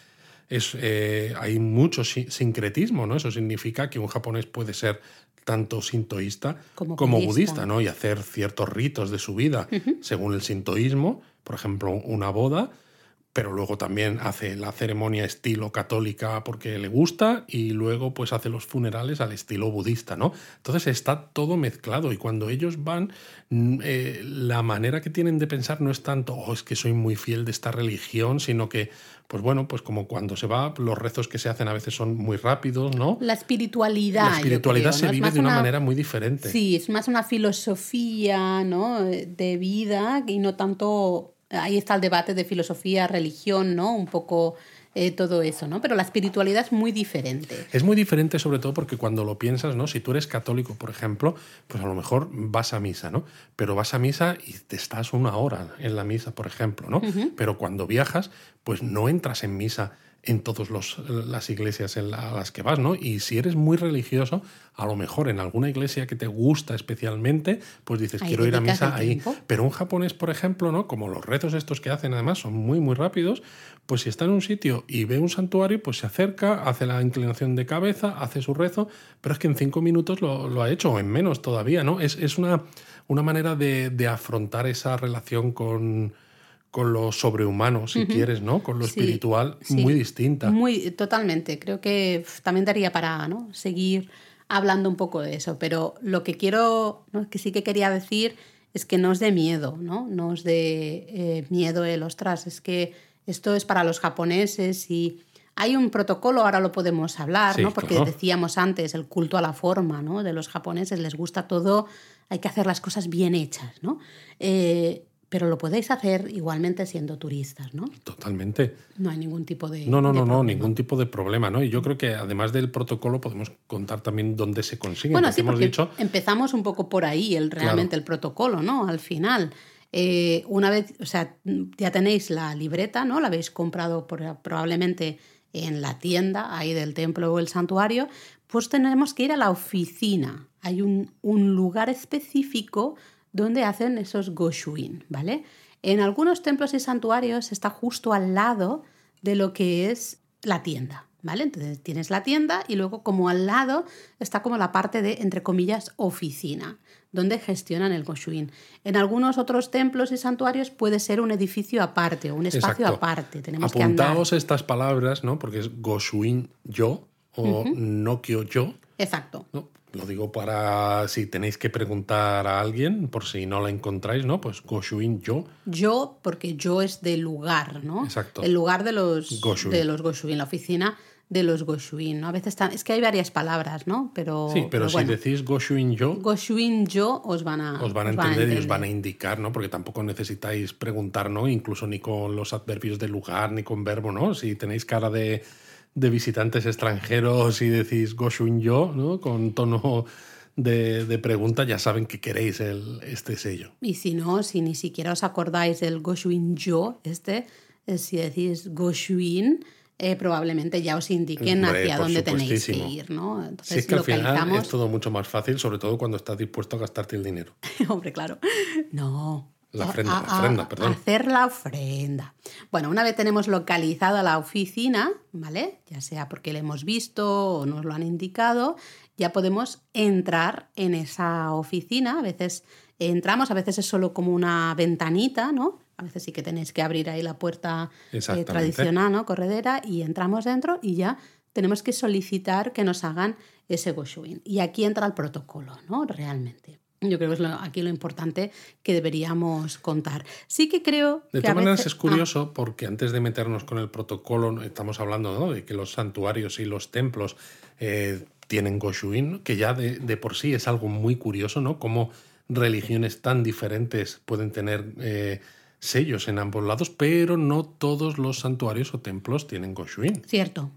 es, eh, hay mucho sincretismo, ¿no? Eso significa que un japonés puede ser tanto sintoísta como, budista. ¿no? Y hacer ciertos ritos de su vida según el sintoísmo, por ejemplo, una boda, pero luego también hace la ceremonia estilo católica porque le gusta y luego pues hace los funerales al estilo budista, ¿no? Entonces está todo mezclado y cuando ellos van, mm, eh, la manera que tienen de pensar no es tanto, oh, es que soy muy fiel de esta religión, sino que pues bueno, pues como cuando se va, los rezos que se hacen a veces son muy rápidos, ¿no? La espiritualidad. La espiritualidad se vive de una, manera muy diferente. Sí, es más una filosofía, ¿no? De vida y no tanto. Ahí está el debate de filosofía, religión, ¿no? Un poco eh, todo eso, ¿no? Pero la espiritualidad es muy diferente. Es muy diferente sobre todo porque cuando lo piensas, ¿no? Si tú eres católico, por ejemplo, pues a lo mejor vas a misa, ¿no? Pero vas a misa y te estás una hora en la misa, por ejemplo, ¿no? Pero cuando viajas, pues no entras en misa en todas las iglesias en las que vas, ¿no? Y si eres muy religioso, a lo mejor en alguna iglesia que te gusta especialmente, pues dices, quiero ir a misa ahí. Pero un japonés, por ejemplo, ¿no? Como los rezos estos que hacen además son muy, muy rápidos, pues si está en un sitio y ve un santuario, pues se acerca, hace la inclinación de cabeza, hace su rezo, pero es que en cinco minutos lo, ha hecho, o en menos todavía, ¿no? Es, es una, una manera de, de afrontar esa relación con con lo sobrehumano, si quieres, ¿no? Con lo espiritual, muy distinta. Muy, totalmente. Creo que también daría para ¿no? seguir hablando un poco de eso. Pero lo que quiero, ¿no? que sí que quería decir es que no es de miedo, ¿no? No es de eh, miedo el ostras, es que esto es para los japoneses y hay un protocolo, ahora lo podemos hablar, ¿no? Porque decíamos antes, el culto a la forma, ¿no? De los japoneses les gusta todo, hay que hacer las cosas bien hechas, ¿no? Eh, pero lo podéis hacer igualmente siendo turistas, ¿no? Totalmente. No hay ningún tipo de. No, no, no, no, ningún tipo de problema, ¿no? Y yo creo que además del protocolo podemos contar también dónde se consigue. Bueno, sí, hemos dicho. Empezamos un poco por ahí, el, realmente el protocolo, ¿no? Al final. Eh, una vez, o sea, ya tenéis la libreta, ¿no? La habéis comprado probablemente en la tienda ahí del templo o el santuario, pues tenemos que ir a la oficina. Hay un, un lugar específico donde hacen esos goshuin, ¿vale? En algunos templos y santuarios está justo al lado de lo que es la tienda, ¿vale? Entonces tienes la tienda y luego como al lado está como la parte de, entre comillas, oficina, donde gestionan el Goshuin. En algunos otros templos y santuarios puede ser un edificio aparte o un espacio aparte. Tenemos Apuntaos estas palabras, ¿no? Porque es Goshuin yo o Nokio yo. Exacto. Lo digo para si tenéis que preguntar a alguien, por si no la encontráis, ¿no? Pues Goshuin yo. Yo, porque yo es del lugar, ¿no? Exacto. El lugar de los Goshuin, de los Goshuin la oficina de los Goshuin, ¿no? A veces están, es que hay varias palabras, ¿no? Pero, sí, pero, si decís Goshuin yo... Goshuin yo os van a... Os van a, entender, y os van a indicar, ¿no? Porque tampoco necesitáis preguntar, ¿no? Incluso ni con los adverbios de lugar, ni con verbo, ¿no? Si tenéis cara de de visitantes extranjeros y decís Goshuin yo, ¿no? Con tono de, pregunta, ya saben que queréis el, este sello. Y si no, si ni siquiera os acordáis del Goshuin yo, este, eh, si decís Goshuin, eh, probablemente ya os indiquen hacia dónde tenéis que ir, ¿no? Entonces, es que al final es todo mucho más fácil, sobre todo cuando estás dispuesto a gastarte el dinero. Hombre, claro. No, la ofrenda, perdón. Hacer la ofrenda. Bueno, una vez tenemos localizada la oficina, ¿vale? Ya sea porque la hemos visto o nos lo han indicado, ya podemos entrar en esa oficina. A veces entramos, a veces es solo como una ventanita, ¿no? A veces sí que tenéis que abrir ahí la puerta eh, tradicional, ¿no? Corredera, y entramos dentro y ya tenemos que solicitar que nos hagan ese Goshuin. Y aquí entra el protocolo, ¿no? Realmente. Yo creo que es aquí lo importante que deberíamos contar. Sí que creo de todas maneras es curioso ah. porque antes de meternos con el protocolo, estamos hablando de que los santuarios y los templos eh, tienen Goshuin, que ya de, por sí es algo muy curioso, ¿no? Cómo religiones tan diferentes pueden tener eh, sellos en ambos lados, pero no todos los santuarios o templos tienen Goshuin. Cierto,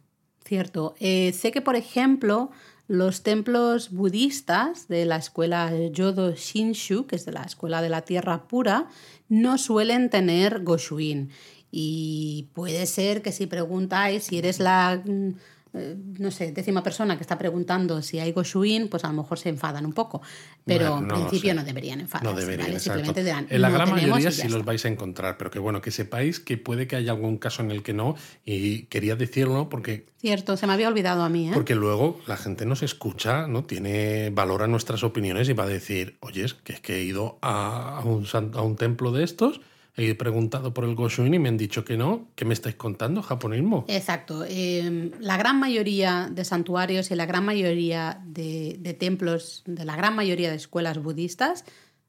cierto. Eh, sé que, por ejemplo, los templos budistas de la escuela Yodo Shinshu, que es de la escuela de la tierra pura, no suelen tener Goshuin. Y puede ser que si preguntáis si eres la mm, eh, no sé, décima persona que está preguntando si hay Goshuin, pues a lo mejor se enfadan un poco. Pero en principio no deberían enfadarse. No deberían, Simplemente En la gran mayoría sí los vais a encontrar, pero que bueno, que sepáis que puede que haya algún caso en el que no, y quería decirlo porque... Cierto, se me había olvidado a mí. ¿eh? Porque luego la gente nos escucha, ¿no? Tiene valor a nuestras opiniones y va a decir, oye, que es que he ido a un, a un templo de estos He preguntado por el Goshuin y me han dicho que no. ¿Qué me estáis contando? ¿Japonismo? Exacto. Em, la gran mayoría de santuarios y la gran mayoría de, templos, de la gran mayoría de escuelas budistas,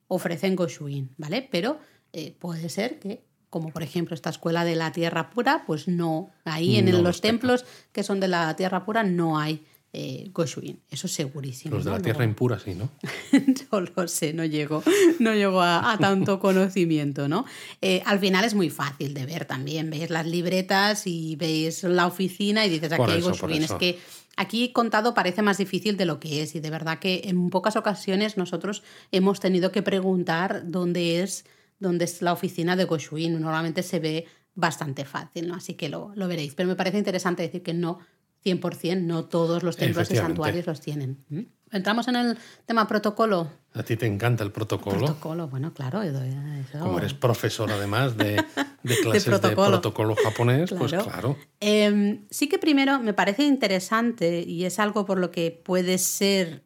ofrecen Goshuin, ¿vale? Pero eh, puede ser que, como por ejemplo esta escuela de la tierra pura, pues no. Ahí en los templos que son de la tierra pura no hay eh, Goshuin, eso segurísimo. Los de la tierra impura, sí, ¿no? Yo lo sé, no llego, no llego a, tanto conocimiento, ¿no? Eh, al final es muy fácil de ver también, veis las libretas y veis la oficina y dices, aquí hay Goshuin. Es que aquí contado parece más difícil de lo que es y de verdad que en pocas ocasiones nosotros hemos tenido que preguntar dónde es, dónde es la oficina de Goshuin. Normalmente se ve bastante fácil, ¿no? Así que lo, lo veréis. Pero me parece interesante decir que no 100%, no todos los templos y santuarios los tienen. ¿Mm? Entramos en el tema protocolo. A ti te encanta el protocolo. protocolo, bueno, claro. Como eres profesor además de, clases de protocolo, japonés, pues claro. Em, sí que primero me parece interesante y es algo por lo que puede ser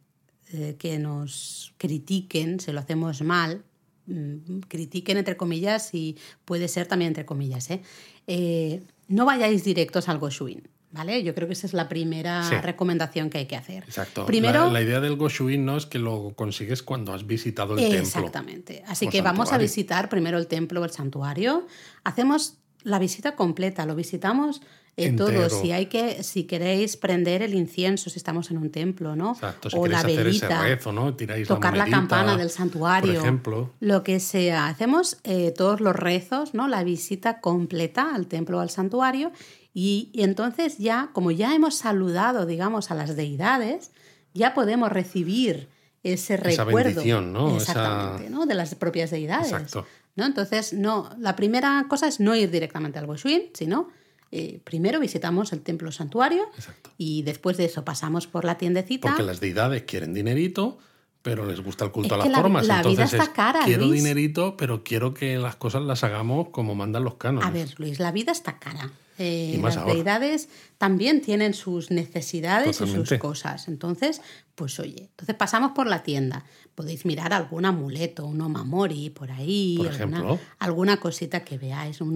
eh, que nos critiquen si lo hacemos mal, mm, critiquen entre comillas y puede ser también entre comillas. ¿eh? Eh, no vayáis directos al Goshuin. ¿Vale? Yo creo que esa es la primera recomendación que hay que hacer. Exacto. Primero, la, idea del Goshuin no es que lo consigues cuando has visitado el templo. Exactamente. Así que vamos a visitar primero el templo o el santuario. Hacemos la visita completa, lo visitamos eh, todo. Si hay que, si queréis prender el incienso, si estamos en un templo, ¿no? Exacto. Si o la velita, rezo, ¿no? tocar la, campana del santuario, por ejemplo. lo que sea. Hacemos eh, todos los rezos, ¿no? La visita completa al templo o al santuario y, entonces ya, como ya hemos saludado, digamos, a las deidades, ya podemos recibir ese Esa recuerdo. ¿no? Exactamente, ¿no? De las propias deidades. Exacto. ¿no? Entonces, no, la primera cosa es no ir directamente al Goshuin, sino eh, primero visitamos el templo santuario Exacto. y después de eso pasamos por la tiendecita. Porque las deidades quieren dinerito, pero les gusta el culto Es a las la- formas. la vida Entonces está es, cara, quiero Luis. dinerito, pero quiero que las cosas las hagamos como mandan los cánones. A ver, Luis, la vida está cara. Eh, las ahora. deidades también tienen sus necesidades y sus cosas. Entonces, pues oye, entonces pasamos por la tienda. Podéis mirar algún amuleto, un omamori por ahí, Por alguna, alguna cosita que veáis. Un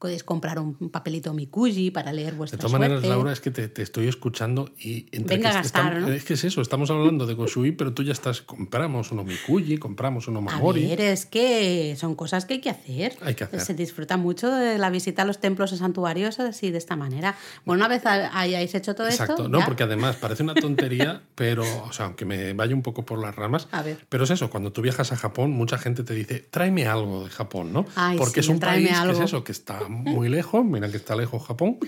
podéis comprar un papelito mikuji para leer De vuestra todas maneras, suerte. Laura, es que te, te estoy escuchando y entre Venga que a gastar, estamos- ¿no? Es que es eso, estamos hablando de Goshui, pero tú ya estás, compramos uno Mikuji, compramos uno A Mamori. ver, es que son cosas que hay que hacer. Hay que hacer. Se disfruta mucho de la visita a los templos y santuarios así de esta manera. Bueno, una vez ha- hayáis hecho todo Exacto, esto. no, ya- porque además parece una tontería, pero, o sea, aunque me vaya un poco por las ramas, A ver. pero es eso, cuando tú viajas a Japón, mucha gente te dice, tráeme algo de Japón, ¿no? Ay, porque sí, es un país que es eso, que está muy lejos, mira que está lejos Japón,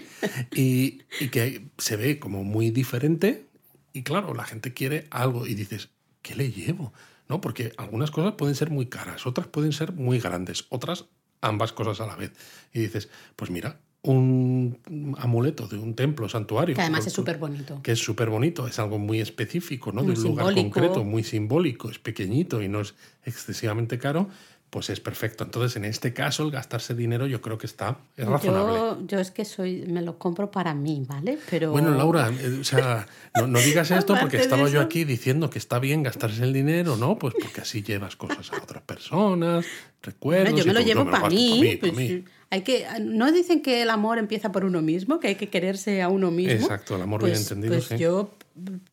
y, y que se ve como muy diferente, y claro, la gente quiere algo, y dices, ¿qué le llevo? ¿No? Porque algunas cosas pueden ser muy caras, otras pueden ser muy grandes, otras ambas cosas a la vez. Y dices, pues mira, un amuleto de un templo, santuario. Que además es súper bonito. que es súper bonito, es algo muy específico, ¿no? Muy de un lugar concreto, muy simbólico, es pequeñito y no es excesivamente caro, pues es perfecto. Entonces, en este caso, el gastarse dinero yo creo que está es razonable. Yo, yo es que soy, me lo compro para mí, ¿vale? Pero Bueno, Laura, eh, o sea, no, no digas esto porque estaba yo aquí diciendo que está bien gastarse el dinero, ¿no? Pues porque así llevas cosas a otras personas, recuerdos. Bueno, yo me lo tú, llevo no, para mí. pues, mí. Hay que, no dicen que el amor empieza por uno mismo, que hay que quererse a uno mismo. Exacto, el amor bien entendido, Pues sí. yo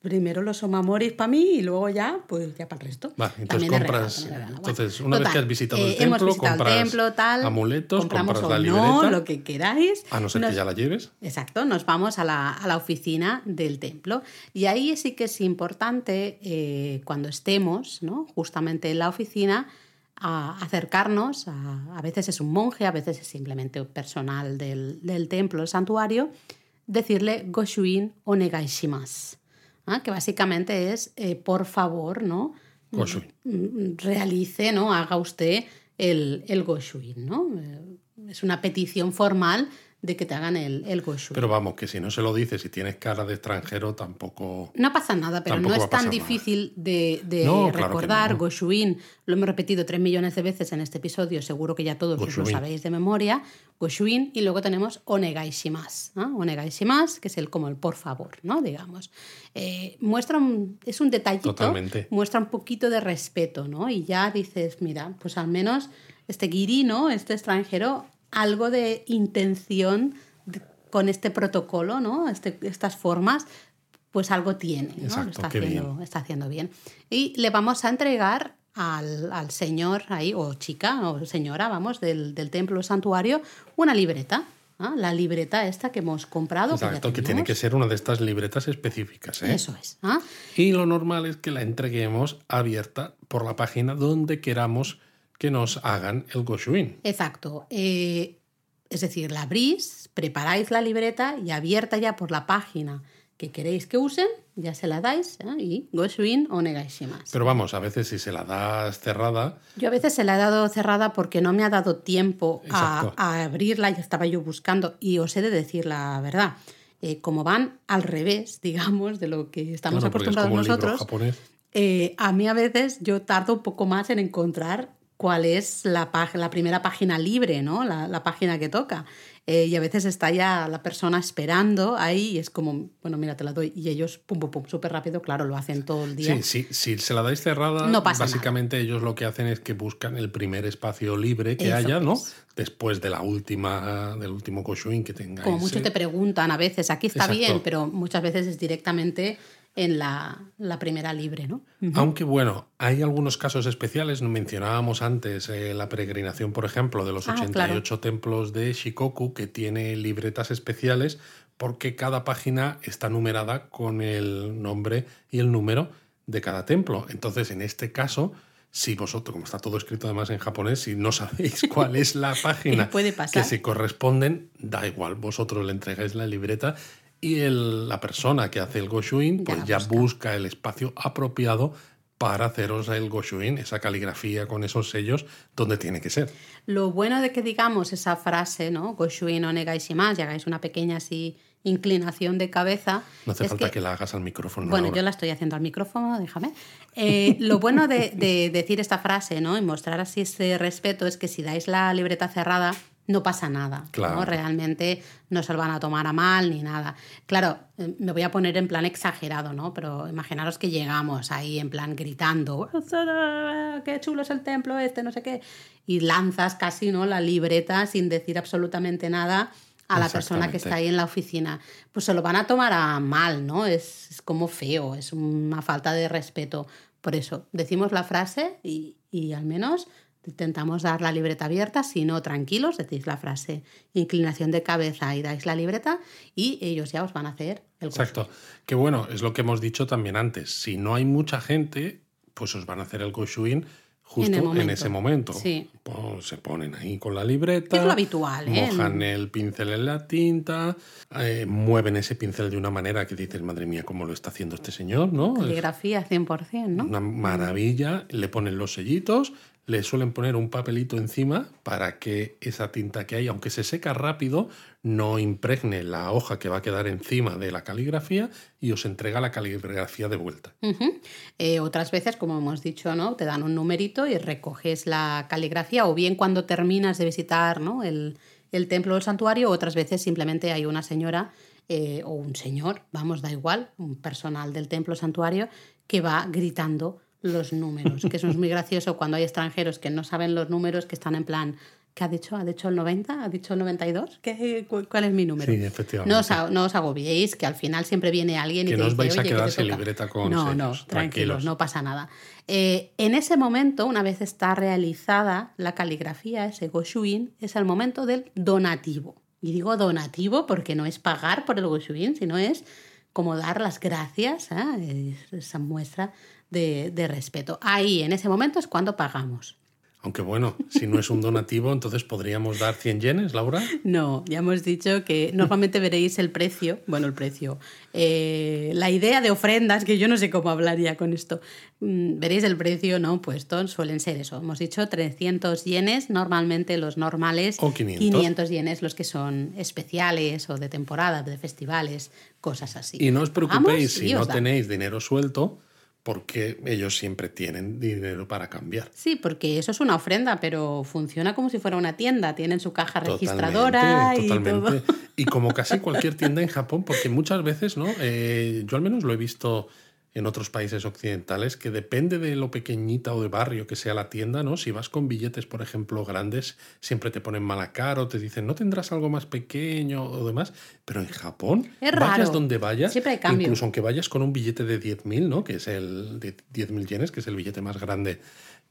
primero los omamoris para mí y luego ya, pues ya para el resto. Va, entonces compras- regalo, regalo. entonces, una vez que has visitado el eh, hemos templo, visitado compras el templo, tal, amuletos, compras o no, lo que queráis. A no ser Nos- que ya la lleves. Exacto, nos vamos a la, a la oficina del templo. Y ahí sí que es importante, eh, cuando estemos ¿no? justamente en la oficina, a acercarnos, a, a veces es un monje, a veces es simplemente personal del, del templo, el santuario, decirle Goshuin onegaishimasu, ¿ah? que básicamente es eh, por favor, ¿no? Mm, realice, ¿no? Haga usted el, el ¿no? Eh, Es una petición formal de que te hagan el, el Goshuin. Pero vamos, que si no se lo dices y tienes cara de extranjero, tampoco. no pasa nada, pero no es tan nada. difícil de, de No, claro recordar. no. Goshuin, lo hemos repetido tres millones de veces en este episodio, seguro que ya todos os lo sabéis de memoria. Goshuin, y luego tenemos onegaishimasu, ¿no? Onegaishimasu, que es el como el por favor, ¿no? Digamos. Eh, muestra un, es un detallito, Totalmente. muestra un poquito de respeto, ¿no? Y ya dices, mira, pues al menos este guiri, ¿no? Este extranjero, algo de intención de- con este protocolo, ¿no? Este, estas formas, pues algo tiene, ¿no? Exacto, lo está haciendo, bien. está haciendo bien. Y le vamos a entregar al, al señor ahí, o chica, o señora, vamos, del, del templo o santuario, una libreta. ¿ah? La libreta esta que hemos comprado. que Exacto, que tiene tenemos. que ser una de estas libretas específicas. ¿eh? Eso es. ¿ah? Y lo normal es que la entreguemos abierta por la página donde queramos que nos hagan el Goshuin. Exacto. Eh, es decir, la abrís, preparáis la libreta y abierta ya por la página que queréis que usen, ya se la dais ¿eh? y Goshuin o negaishimasu. Pero vamos, a veces si se la das cerrada, Yo a veces se la he dado cerrada porque no me ha dado tiempo a, abrirla, ya estaba yo buscando y os he de decir la verdad. Eh, como van al revés, digamos, de lo que estamos claro, porque es acostumbrados como nosotros, eh, a mí a veces yo tardo un poco más en encontrar cuál es la, la primera página libre, ¿no? La, la página que toca. Eh, y a veces está ya la persona esperando ahí y es como, bueno, mira, te la doy. Y ellos, pum, pum, pum, súper rápido, claro, lo hacen todo el día. Sí, sí, si se la dais cerrada, No pasa básicamente ellos lo que hacen es que buscan el primer espacio libre que Eso haya, ¿no? es. Después de la última, del último Goshuin que tengáis. Como mucho ¿eh? te preguntan a veces, aquí está Exacto. bien, pero muchas veces es directamente en la, la primera libre, ¿no? Aunque bueno, hay algunos casos especiales. Mencionábamos antes eh, la peregrinación, por ejemplo, de los Ah, 88 templos de Shikoku, que tiene libretas especiales porque cada página está numerada con el nombre y el número de cada templo. Entonces, en este caso, si vosotros, como está todo escrito además en japonés, si no sabéis cuál es la página Puede pasar. que se corresponden, da igual, vosotros le entregáis la libreta y el- la persona que hace el Goshuin pues ya busca. busca el espacio apropiado para haceros el Goshuin, esa caligrafía con esos sellos donde tiene que ser. Lo bueno de que digamos esa frase, ¿no? Goshuin o negáis y más, y hagáis una pequeña así inclinación de cabeza. No hace falta que, la hagas al micrófono. Bueno, yo la estoy haciendo al micrófono, déjame. Eh, lo bueno de, de, decir esta frase ¿no? y mostrar así ese respeto es que si dais la libreta cerrada, no pasa nada. ¿no? Realmente no se lo van a tomar a mal ni nada. Claro, eh, me voy a poner en plan exagerado, ¿no? Pero imaginaros que llegamos ahí en plan gritando, qué chulo es el templo este, no sé qué, y lanzas casi, ¿no? La libreta sin decir absolutamente nada a la persona que está ahí en la oficina. Pues se lo van a tomar a mal, ¿no? Es, es como feo, es una falta de respeto. Por eso, decimos la frase y, y al menos Intentamos dar la libreta abierta, si no, tranquilos, decís la frase inclinación de cabeza y dais la libreta y ellos ya os van a hacer el Exacto. Que bueno, es lo que hemos dicho también antes. Si no hay mucha gente, pues os van a hacer el Goshuin justo en, ese momento. Sí. Pues se ponen ahí con la libreta. Es lo habitual, ¿eh? Mojan el pincel en la tinta, eh, mueven ese pincel de una manera que dices, madre mía, cómo lo está haciendo este señor, ¿no? Caligrafía 100%, ¿no? Una maravilla. Le ponen los sellitos le suelen poner un papelito encima para que esa tinta que hay, aunque se seca rápido, no impregne la hoja que va a quedar encima de la caligrafía y os entrega la caligrafía de vuelta. Eh, otras veces, como hemos dicho, ¿no? te dan un numerito y recoges la caligrafía o bien cuando terminas de visitar ¿no? el, templo o el santuario, otras veces simplemente hay una señora eh, o un señor, vamos, da igual, un personal del templo santuario que va gritando los números, que eso es muy gracioso cuando hay extranjeros que no saben los números, que están en plan, ¿qué ha dicho? ¿Ha dicho el 90? ¿Ha dicho el 92? ¿Qué, ¿Cuál es mi número? Sí, efectivamente. No os, no os agobiéis, que al final siempre viene alguien y que te no os vais a quedar sin libreta con No, no, tranquilos, no pasa nada. Eh, en ese momento, una vez está realizada la caligrafía, ese Goshuin, es el momento del donativo. Y digo donativo porque no es pagar por el Goshuin, sino es como dar las gracias, ¿eh? esa muestra de, respeto. Ahí, en ese momento, es cuando pagamos. Aunque bueno, si no es un donativo, entonces podríamos dar 100 yenes, Laura. No, ya hemos dicho que normalmente veréis el precio, bueno, el precio, eh, la idea de ofrendas, que yo no sé cómo hablaría con esto, mm, veréis el precio, ¿no? Puesto, suelen ser eso. Hemos dicho 300 yenes, normalmente los normales. O 500. 500 yenes, los que son especiales o de temporada, de festivales, cosas así. Y no os preocupéis si no tenéis dinero suelto porque ellos siempre tienen dinero para cambiar. Sí, porque eso es una ofrenda, pero funciona como si fuera una tienda. Tienen su caja registradora y todo. Y como casi cualquier tienda en Japón, porque muchas veces, ¿no? Eh, yo al menos lo he visto en otros países occidentales, que depende de lo pequeñita o de barrio que sea la tienda, ¿no? Si vas con billetes, por ejemplo, grandes, siempre te ponen mala cara o te dicen, no tendrás algo más pequeño o demás. Pero en Japón, es vayas donde vayas, siempre hay cambio. incluso aunque vayas con un billete de 10.000, ¿no? Que es el de 10.000 yenes, que es el billete más grande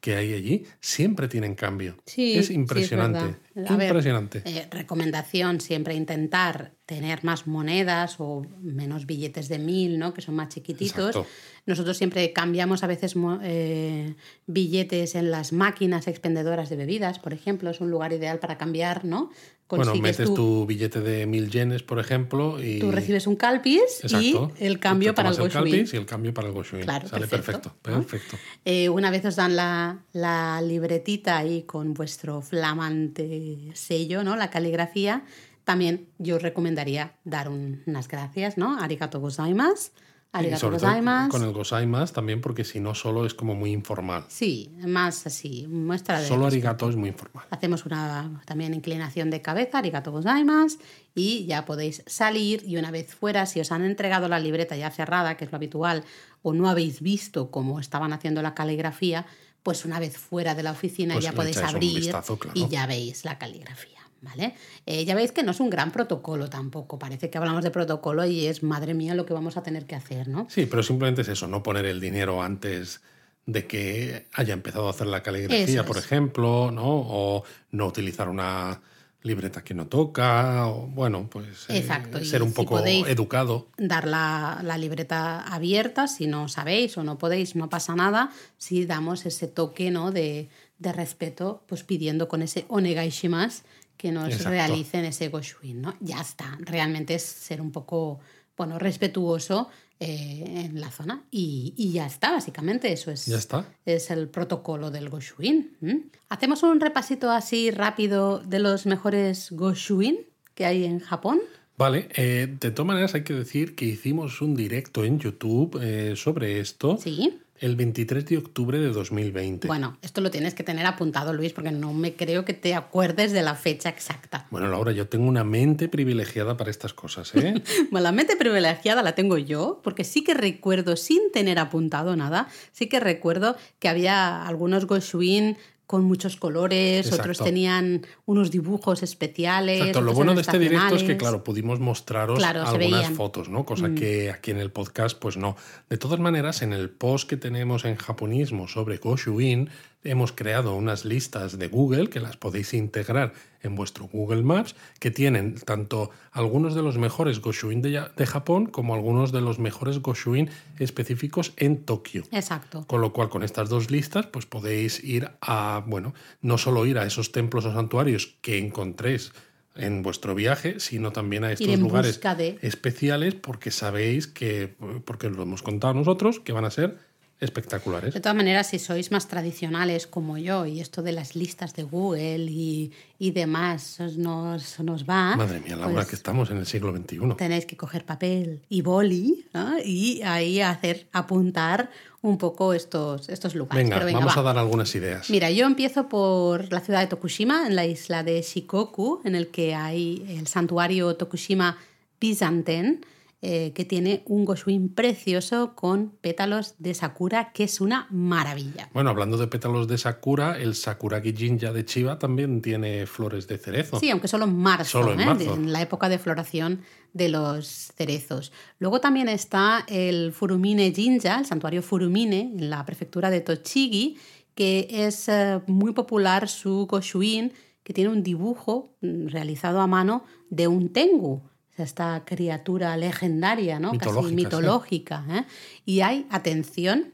que hay allí siempre tienen cambio. es impresionante. Impresionante. Eh, recomendación siempre intentar tener más monedas o menos billetes de mil, ¿no? que son más chiquititos. Nosotros siempre cambiamos a veces eh, billetes en las máquinas expendedoras de bebidas, por ejemplo, es un lugar ideal para cambiar, ¿no? bueno, metes tu, billete de mil yenes, por ejemplo, y... Tú recibes un calpis y el cambio para el Goshuin. El y el cambio para el Goshuin. Sale perfecto, perfecto. Eh, una vez os dan la, la, libretita ahí con vuestro flamante sello, ¿no? La caligrafía, también yo recomendaría dar unas gracias, ¿no? Arigato gozaimasu Arigato gozaimasu. Con el gozaimasu también, porque si no, solo es como muy informal. Sí, más así, muestra de. Solo arigato es muy informal. Hacemos una también inclinación de cabeza, arigato gozaimasu, y ya podéis salir. Y una vez fuera, si os han entregado la libreta ya cerrada, que es lo habitual, o no habéis visto cómo estaban haciendo la caligrafía, pues una vez fuera de la oficina pues ya podéis abrir y ya veis la caligrafía. ¿Vale? Eh, ya veis que no es un gran protocolo tampoco. Parece que hablamos de protocolo y es madre mía lo que vamos a tener que hacer, ¿no? Sí, pero simplemente es eso, no poner el dinero antes de que haya empezado a hacer la caligrafía, por ejemplo, ¿no? O no utilizar una libreta que no toca, o bueno, pues eh, Exacto. ser un poco educado. Dar la, la, libreta abierta, si no sabéis o no podéis, no pasa nada, si damos ese toque ¿no? de, de respeto, pues pidiendo con ese onegaishimasu que nos realicen ese Goshuin, ¿no? Ya está. Realmente es ser un poco bueno, respetuoso eh, en la zona. Y, y, ya está, básicamente, eso es, ya está. es el protocolo del Goshuin. Hacemos un repasito así rápido de los mejores Goshuin que hay en Japón. Vale, eh, de todas maneras hay que decir que hicimos un directo en YouTube eh, sobre esto. Sí. El 23 de octubre de 2020. Bueno, esto lo tienes que tener apuntado, Luis, porque no me creo que te acuerdes de la fecha exacta. Bueno, Laura, yo tengo una mente privilegiada para estas cosas, ¿eh? bueno, la mente privilegiada la tengo yo, porque sí que recuerdo, sin tener apuntado nada, sí que recuerdo que había algunos Goshuin con muchos colores, otros tenían unos dibujos especiales. Exacto. Lo bueno de este directo es que, claro, pudimos mostraros algunas fotos, ¿no? Cosa mm. que aquí en el podcast, pues no. De todas maneras, en el post que tenemos en japonismo sobre Goshuin, hemos creado unas listas de Google que las podéis integrar en vuestro Google Maps, que tienen tanto algunos de los mejores Goshuin de, de Japón como algunos de los mejores Goshuin específicos en Tokio. Exacto. Con lo cual, con estas dos listas, pues podéis ir a, bueno, no solo ir a esos templos o santuarios que encontréis en vuestro viaje, sino también a estos lugares especiales porque sabéis que, porque lo hemos contado nosotros, que van a ser espectaculares. De todas maneras, si sois más tradicionales como yo y esto de las listas de Google y, y demás nos, nos va. Madre mía, Laura, pues que estamos en el siglo XXI. Tenéis que coger papel y boli y ahí hacer apuntar un poco estos, estos lugares. Venga, vamos a dar algunas ideas. Mira, yo empiezo por la ciudad de Tokushima, en la isla de Shikoku, en el que hay el santuario Tokushima Bizanten eh, que tiene un goshuin precioso con pétalos de sakura, que es una maravilla. Bueno, hablando de pétalos de sakura, el Sakuragi Jinja de Chiba también tiene flores de cerezo. Sí, aunque solo en marzo, en, ¿eh? en la época de floración de los cerezos. Luego también está el Furumine Jinja, el santuario Furumine, en la prefectura de Tochigi, que es eh, muy popular su goshuin, que tiene un dibujo mm, realizado a mano de un tengu esta criatura legendaria, ¿no? Casi mitológica. ¿eh? Y hay, atención,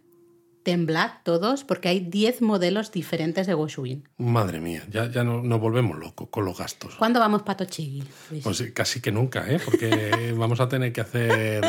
temblad todos, porque hay 10 modelos diferentes de Goshuin. Madre mía, ya, ya no, nos volvemos locos con los gastos. ¿Cuándo vamos para Tochigi? Pues casi que nunca, ¿eh? porque vamos a tener que hacer,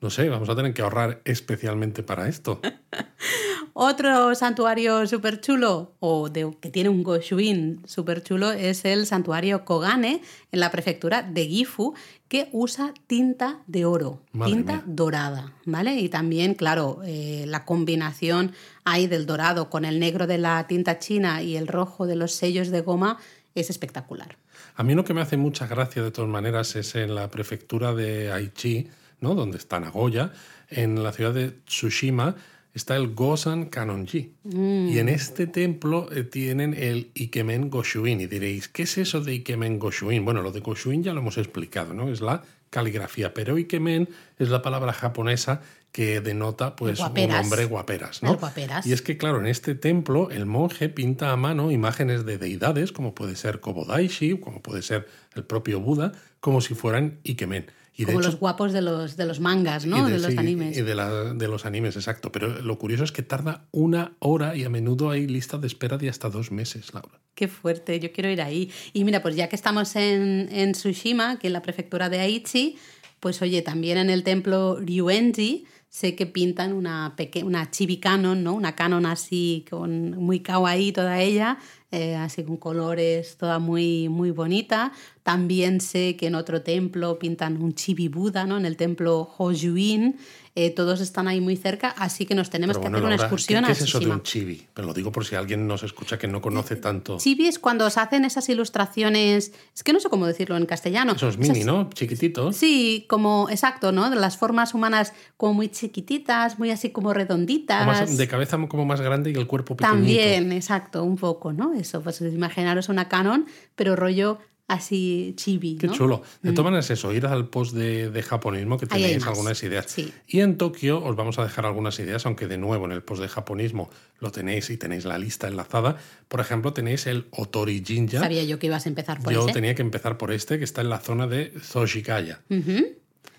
no sé, vamos a tener que ahorrar especialmente para esto. Otro santuario súper chulo, o de, que tiene un Goshuin súper chulo, es el santuario Kogane, en la prefectura de Gifu, que usa tinta de oro, tinta dorada, ¿vale? Y también, claro, eh, la combinación ahí del dorado con el negro de la tinta china y el rojo de los sellos de goma es espectacular. A mí lo que me hace mucha gracia de todas maneras es en la prefectura de Aichi, ¿no? donde está Nagoya, en la ciudad de Tsushima, está el Gosan Kanonji. Mm. Y en este templo eh, tienen el Ikemen Goshuin. Y diréis, ¿qué es eso de Ikemen Goshuin? Bueno, lo de Goshuin ya lo hemos explicado, ¿no? Es la caligrafía. Pero Ikemen es la palabra japonesa que denota pues un hombre guaperas, ¿no? Guaperas. Y es que claro, en este templo el monje pinta a mano imágenes de deidades, como puede ser Kobodaishi, como puede ser el propio Buda, como si fueran Ikemen. Como los guapos de los, de los mangas, ¿no? De, los animes. Y de, de, los animes, exacto. Pero lo curioso es que tarda una hora y a menudo hay listas de espera de hasta dos meses, Laura. Qué fuerte, yo quiero ir ahí. Y mira, pues ya que estamos en, en Tsushima, que es la prefectura de Aichi, pues oye, también en el templo Ryuenji sé que pintan una, una chibi canon, ¿no? Una canon así, con muy kawaii toda ella, eh, así con colores, toda muy, muy bonita. También sé que en otro templo pintan un chibi Buda, ¿no? En el templo Hojuin. Eh, todos están ahí muy cerca, así que nos tenemos que hacer una excursión ¿qué, qué es eso de un chibi? Pero lo digo por si alguien nos escucha que no conoce tanto. Chibi es cuando se hacen esas ilustraciones, es que no sé cómo decirlo en castellano. Esos mini, ¿no? Chiquititos. Sí, como, exacto, ¿no? De las formas humanas como muy chiquititas, muy así como redonditas. de cabeza como más grande y el cuerpo pequeñito. También, exacto, un poco, ¿no? Eso, pues imaginaros una canon, pero rollo así chibi. Qué chulo. De todas mm. maneras, eso, ir al post de, japonismo que tenéis algunas ideas. Y en Tokio os vamos a dejar algunas ideas, aunque de nuevo en el post de japonismo lo tenéis y tenéis la lista enlazada. Por ejemplo, tenéis el Otori Jinja. Sabía yo que ibas a empezar por Yo tenía que empezar por este, que está en la zona de Zoshikaya.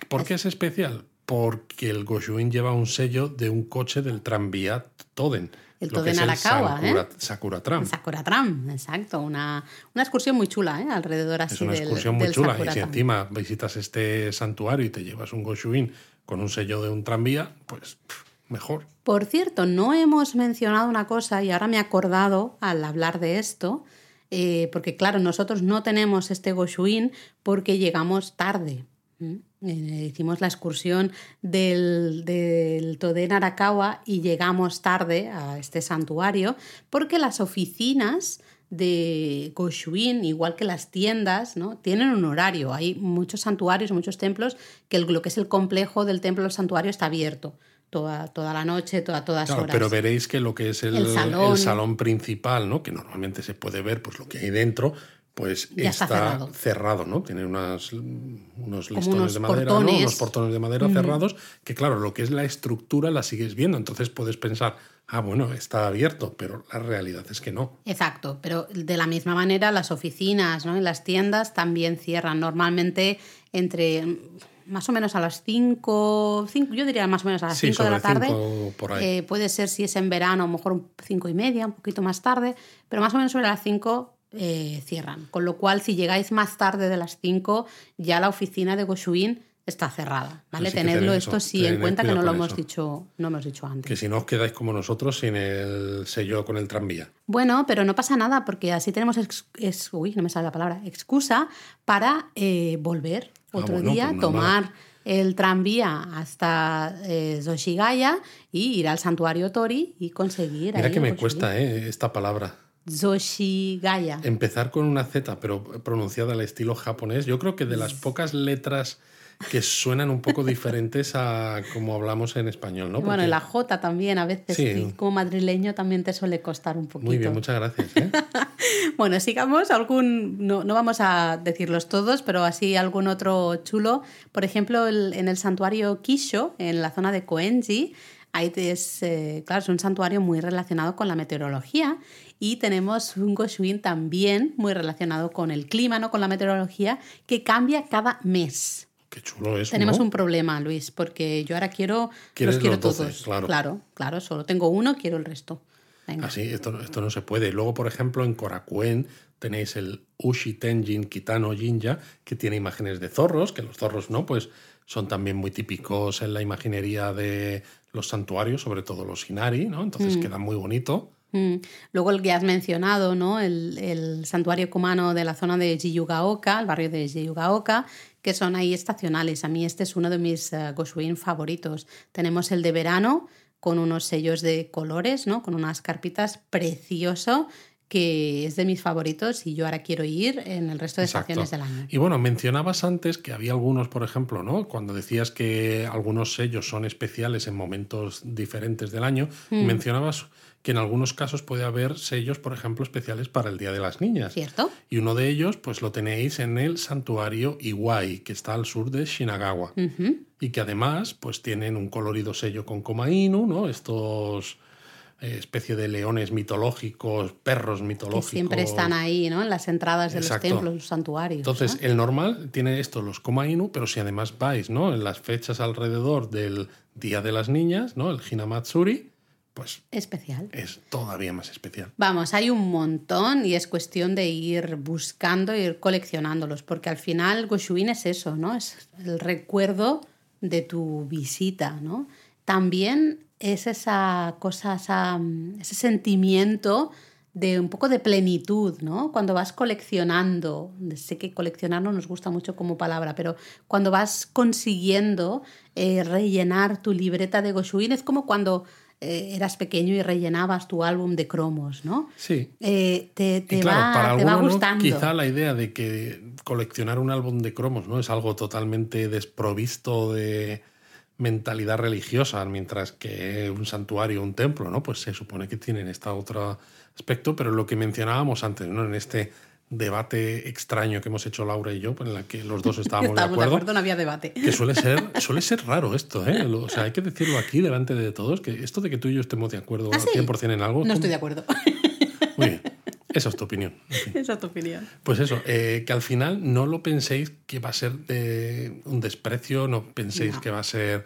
¿Por qué es especial? Porque el Goshuin lleva un sello de un coche del tranvía Toden el el Arakawa, ¿eh? Sakura, Sakura Tram. Sakura Tram, exacto. Una, una excursión muy chula, ¿eh? Alrededor así Es una del, excursión muy del chula. Sakura Y si Tram. encima visitas este santuario y te llevas un Goshuin con un sello de un tranvía, pues mejor. Por cierto, no hemos mencionado una cosa y ahora me he acordado al hablar de esto, eh, porque claro, nosotros no tenemos este Goshuin porque llegamos tarde. Eh, hicimos la excursión del, del Toden Arakawa y llegamos tarde a este santuario porque las oficinas de Goshuin, igual que las tiendas, ¿no? tienen un horario. Hay muchos santuarios, muchos templos, que el- lo que es el complejo del templo del santuario está abierto toda, toda la noche, toda, todas Claro, horas. pero veréis que lo que es el, El salón. el salón principal, ¿no? que normalmente se puede ver pues lo que hay dentro, pues Ya está cerrado. cerrado, ¿no? Tiene unas, unos Como listones unos de madera, ¿no? unos portones de madera cerrados, que claro, lo que es la estructura la sigues viendo, entonces puedes pensar, ah, bueno, está abierto, pero la realidad es que no. Exacto, pero de la misma manera las oficinas ¿no? y las tiendas también cierran normalmente entre mm, más o menos a las 5, yo diría más o menos a las Sí, 5 de la tarde. cinco, por ahí. Eh, puede ser si es en verano, a lo mejor 5 y media, un poquito más tarde, pero más o menos sobre las 5 eh, cierran. Con lo cual, si llegáis más tarde de las 5, ya la oficina de Goshuin está cerrada. ¿vale? Tenedlo tened esto sí en cuenta que no lo hemos eso. dicho, no hemos dicho antes. Que si no os quedáis como nosotros sin el sello con el tranvía. Bueno, pero no pasa nada porque así tenemos ex- ex- uy, no me sale la palabra, excusa para eh, volver Ah, otro bueno, día, pues tomar el tranvía hasta eh, Zoshigaya y ir al santuario Tori y conseguir Mira ahí que me Goshuin. cuesta ¿eh? esta palabra. Zoshigaya. Empezar con una Z, pero pronunciada al estilo japonés, yo creo que de las pocas letras que suenan un poco diferentes a como hablamos en español, ¿no? Bueno, Porque- y la J también, a veces Sí. como madrileño también te suele costar un poquito. Muy bien, muchas gracias. ¿eh? Bueno, sigamos algún, no, no vamos a decirlos todos, pero así algún otro chulo. Por ejemplo, el- en el santuario Kisho, en la zona de Koenji, ahí es, eh, claro, es un santuario muy relacionado con la meteorología y tenemos un Goshuin también muy relacionado con el clima, no con la meteorología, que cambia cada mes. Qué chulo es. Tenemos ¿no? un problema, Luis, porque yo ahora quiero Quieres los quiero los doce, todos. claro. claro, claro, solo tengo uno, quiero el resto. Venga. Así, esto, no- esto no se puede. Luego, por ejemplo, en Korakuen tenéis el Ushi Tenjin Kitano Jinja, que tiene imágenes de zorros, que los zorros no, pues son también muy típicos en la imaginería de los santuarios, sobre todo los Inari, ¿no? Entonces queda muy bonito. Mm. Luego el que has mencionado, ¿no? El, el santuario cumano de la zona de Jiyugaoka, el barrio de Jiyugaoka, que son ahí estacionales. A mí este es uno de mis Goshuin favoritos. Tenemos el de verano con unos sellos de colores, ¿no? Con unas carpitas precioso que es de mis favoritos y yo ahora quiero ir en el resto de Exacto. estaciones del año. Y bueno, mencionabas antes que había algunos, por ejemplo, ¿no? Cuando decías que algunos sellos son especiales en momentos diferentes del año, Mm. mencionabas que en algunos casos puede haber sellos, por ejemplo, especiales para el Día de las Niñas. ¿Cierto? Y uno de ellos, pues lo tenéis en el santuario Iwai, que está al sur de Shinagawa. Y que además, pues tienen un colorido sello con Koma Inu, ¿no? Estos especie de leones mitológicos, perros Que mitológicos. siempre están ahí, ¿no? En las entradas de Exacto. los templos, los santuarios. Entonces, ¿no? el normal tiene esto, los Koma Inu, pero si además vais, ¿no? En las fechas alrededor del Día de las Niñas, ¿no? El Hinamatsuri, pues Especial. es todavía más especial. Vamos, hay un montón y es cuestión de ir buscando ir coleccionándolos, porque al final Goshuin es eso, ¿no? Es el recuerdo de tu visita, ¿no? También es esa cosa, esa, ese sentimiento de un poco de plenitud, ¿no? Cuando vas coleccionando, sé que coleccionar no nos gusta mucho como palabra, pero cuando vas consiguiendo eh, rellenar tu libreta de Goshuin, es como cuando eh, eras pequeño y rellenabas tu álbum de cromos, ¿no? Sí. Eh, te, te claro, va, para te va gustando. quizá la idea de que coleccionar un álbum de cromos no es algo totalmente desprovisto de mentalidad religiosa, mientras que un santuario, un templo, ¿no? Pues se supone que tienen este otro aspecto, pero lo que mencionábamos antes, ¿no? En este debate extraño que hemos hecho Laura y yo, en la que los dos estábamos, Estábamos de acuerdo, no había debate. que suele ser, suele ser raro esto, ¿eh? O sea, hay que decirlo aquí delante de todos, que esto de que tú y yo estemos de acuerdo ¿Ah, sí? 100% en algo... No estoy de acuerdo. Muy bien, esa es tu opinión. Esa es tu opinión. Pues eso, eh, que al final no lo penséis que va a ser de un desprecio, no penséis No. que va a ser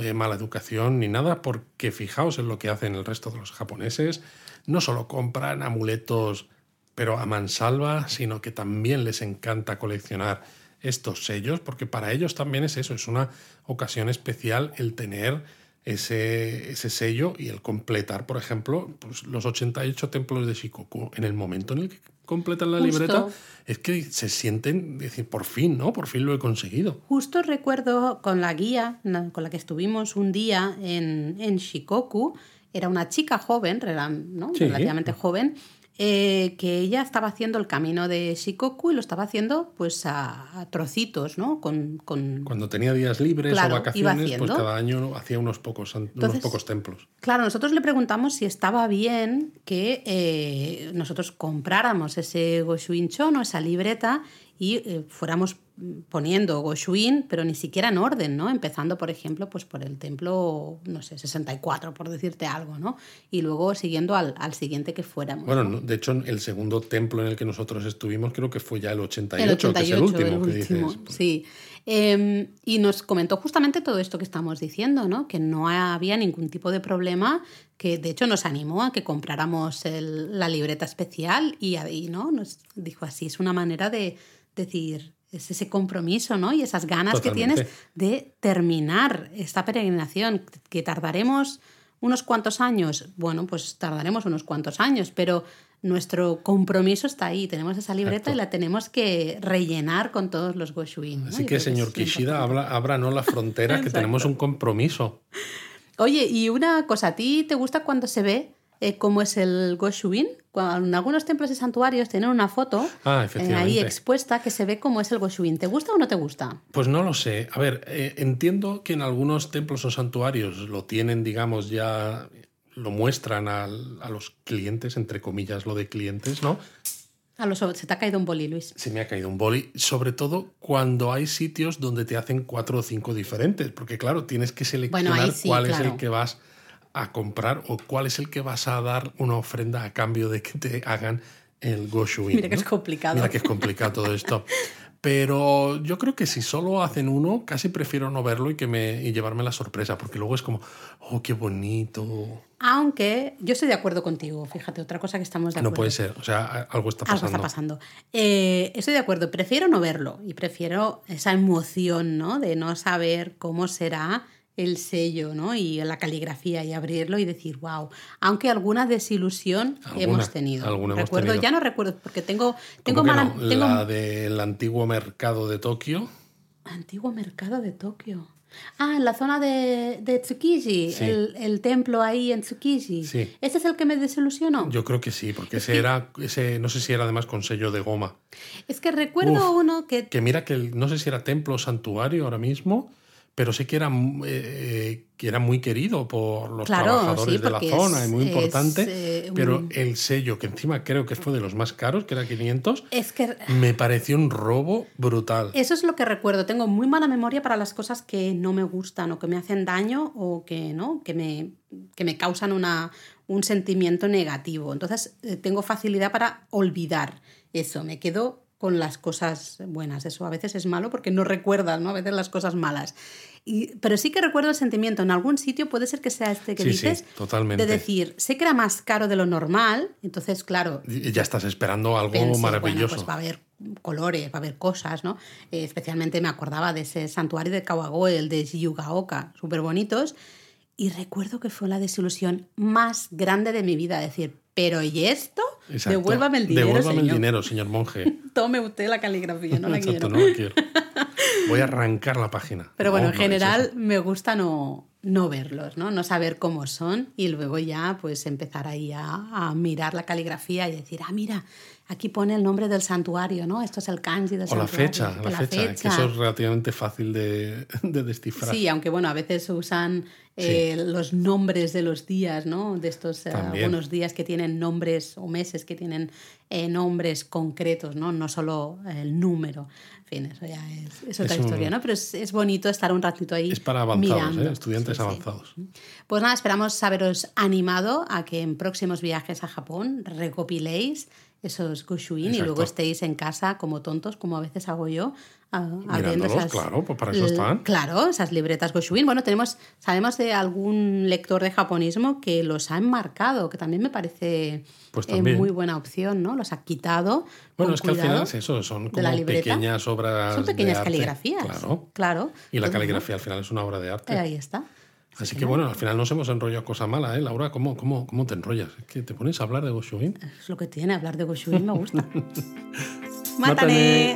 eh, mala educación ni nada, porque fijaos en lo que hacen el resto de los japoneses. No solo compran amuletos, pero a mansalva, sino que también les encanta coleccionar estos sellos, porque para ellos también es eso, es una ocasión especial el tener ese, ese sello y el completar, por ejemplo, pues, los 88 templos de Shikoku. En el momento en el que completan la libreta, es que se sienten, decir, por fin, ¿no? Por fin lo he conseguido. Justo recuerdo con la guía con la que estuvimos un día en, en Shikoku, era una chica joven, ¿no? relativamente joven, eh, que ella estaba haciendo el camino de Shikoku y lo estaba haciendo pues a, trocitos, ¿no? Con, Cuando tenía días libres o vacaciones, pues cada año hacía unos pocos, unos pocos templos. Claro, nosotros le preguntamos si estaba bien que eh, nosotros compráramos ese Goshuin Chono, esa libreta, y eh, fuéramos poniendo Goshuin, pero ni siquiera en orden, ¿no? Empezando, por ejemplo, pues por el templo, no sé, 64, por decirte algo, ¿no? Y luego siguiendo al, al siguiente que fuéramos. Bueno, de hecho, el segundo templo en el que nosotros estuvimos creo que fue ya el 88, que es el último, que dices. Sí. Em, y nos comentó justamente todo esto que estamos diciendo, ¿no? Que no había ningún tipo de problema, que de hecho nos animó a que compráramos el, la libreta especial y, y ¿no? Nos dijo así, es una manera de decir, es ese compromiso, ¿no? Y esas ganas que tienes de terminar esta peregrinación, que tardaremos unos cuantos años. Bueno, pues tardaremos unos cuantos años, pero nuestro compromiso está ahí. Tenemos esa libreta y la tenemos que rellenar con todos los Goshuin. Así que, señor Kishida, abra, no la frontera, que tenemos un compromiso. Oye, y una cosa, ¿a ti te gusta cuando se ve eh, cómo es el Goshuin? en algunos templos y santuarios tienen una foto ah, eh, ahí expuesta que se ve cómo es el Goshuin. ¿Te gusta o no te gusta? Pues no lo sé. A ver, eh, entiendo que en algunos templos o santuarios lo tienen, digamos, ya lo muestran a, los clientes, entre comillas, lo de clientes, ¿no? A los, se te ha caído un boli, Luis. Se me ha caído un boli, sobre todo cuando hay sitios donde te hacen cuatro o cinco diferentes, porque claro, tienes que seleccionar cuál es el que vas a comprar o cuál es el que vas a dar una ofrenda a cambio de que te hagan el Goshuin. Mira que es complicado. Mira que es complicado todo esto. Pero yo creo que si solo hacen uno, casi prefiero no verlo y, que me, y llevarme la sorpresa, porque luego es como, oh, qué bonito. Aunque yo estoy de acuerdo contigo, fíjate, otra cosa que estamos de acuerdo. No puede ser, o sea, algo está pasando. Algo está pasando. Eh, estoy de acuerdo, prefiero no verlo y prefiero esa emoción, ¿no? De no saber cómo será el sello ¿no? y la caligrafía y abrirlo y decir, wow, aunque alguna desilusión hemos tenido. recuerdo, ya no recuerdo, porque tengo, tengo, mala, La del antiguo mercado de Tokio. Antiguo mercado de Tokio. Ah, en la zona de, de Tsukiji, el, templo ahí en Tsukiji. Sí. ¿Ese es el que me desilusionó? Yo creo que sí, porque ese era, ese, no sé si era además con sello de goma. Es que recuerdo uno que... Que mira que no sé si era templo o santuario ahora mismo, pero sí que era, eh, que era muy querido por los trabajadores de la zona, y muy importante. Eh, pero el sello, que encima creo que fue de los más caros, que era 500, es que... me pareció un robo brutal. Eso es lo que recuerdo. Tengo muy mala memoria para las cosas que no me gustan o que me hacen daño o que, ¿no? que, me, que me causan una, un sentimiento negativo. Entonces eh, tengo facilidad para olvidar eso. Me quedo con las cosas buenas. Eso a veces es malo porque no recuerdas, ¿no? A veces las cosas malas. Y, pero sí que recuerdo el sentimiento. En algún sitio puede ser que sea este que dices. totalmente. De decir, sé que era más caro de lo normal, entonces, claro. Y ya estás esperando algo maravilloso. pues va a haber colores, va a haber cosas, ¿no? Eh, especialmente me acordaba de ese santuario de Kawagoe, el de Yugaoka, súper bonitos. Y recuerdo que fue la desilusión más grande de mi vida. Decir, pero ¿y esto? Devuélvame el dinero. Devuélvame el dinero, señor monje. Tome usted la caligrafía, no la Exacto, no la quiero. Voy a arrancar la página. Pero bueno, en general me gusta no, no verlos, ¿no? No saber cómo son y luego ya pues empezar ahí a, a, mirar la caligrafía y decir, ah, mira, aquí pone el nombre del santuario, ¿no? Esto es el kanji del o santuario. La fecha, la, fecha, que eso es relativamente fácil de, de descifrar. Sí, aunque bueno, a veces usan eh, los nombres de los días, ¿no? De estos eh, algunos días que tienen nombres o meses que tienen eh, nombres concretos, ¿no? No solo el número. En fin, eso ya es, otra historia, ¿no? Pero es, bonito estar un ratito ahí. Es para avanzados, estudiantes avanzados. Pues nada, esperamos haberos animado a que en próximos viajes a Japón recopiléis esos Goshuin y luego estéis en casa como tontos, como a veces hago yo, abriendo esas. claro, pues para eso están. Claro, esas libretas Goshuin. Bueno, tenemos, sabemos de algún lector de japonismo que los ha enmarcado, que también me parece Pues eh, muy buena opción, ¿no? Los ha quitado. Bueno, con es que al final es eso, son como pequeñas obras. Son pequeñas de arte. caligrafías. Claro. Claro. Y la caligrafía al final es una obra de arte. ahí está. Así que bueno, al final nos hemos enrollado cosa mala, ¿eh? Laura, ¿cómo, cómo, cómo te enrollas? Es que te pones a hablar de Goshuin. Es lo que tiene, hablar de Goshuin me gusta. ¡Mátane!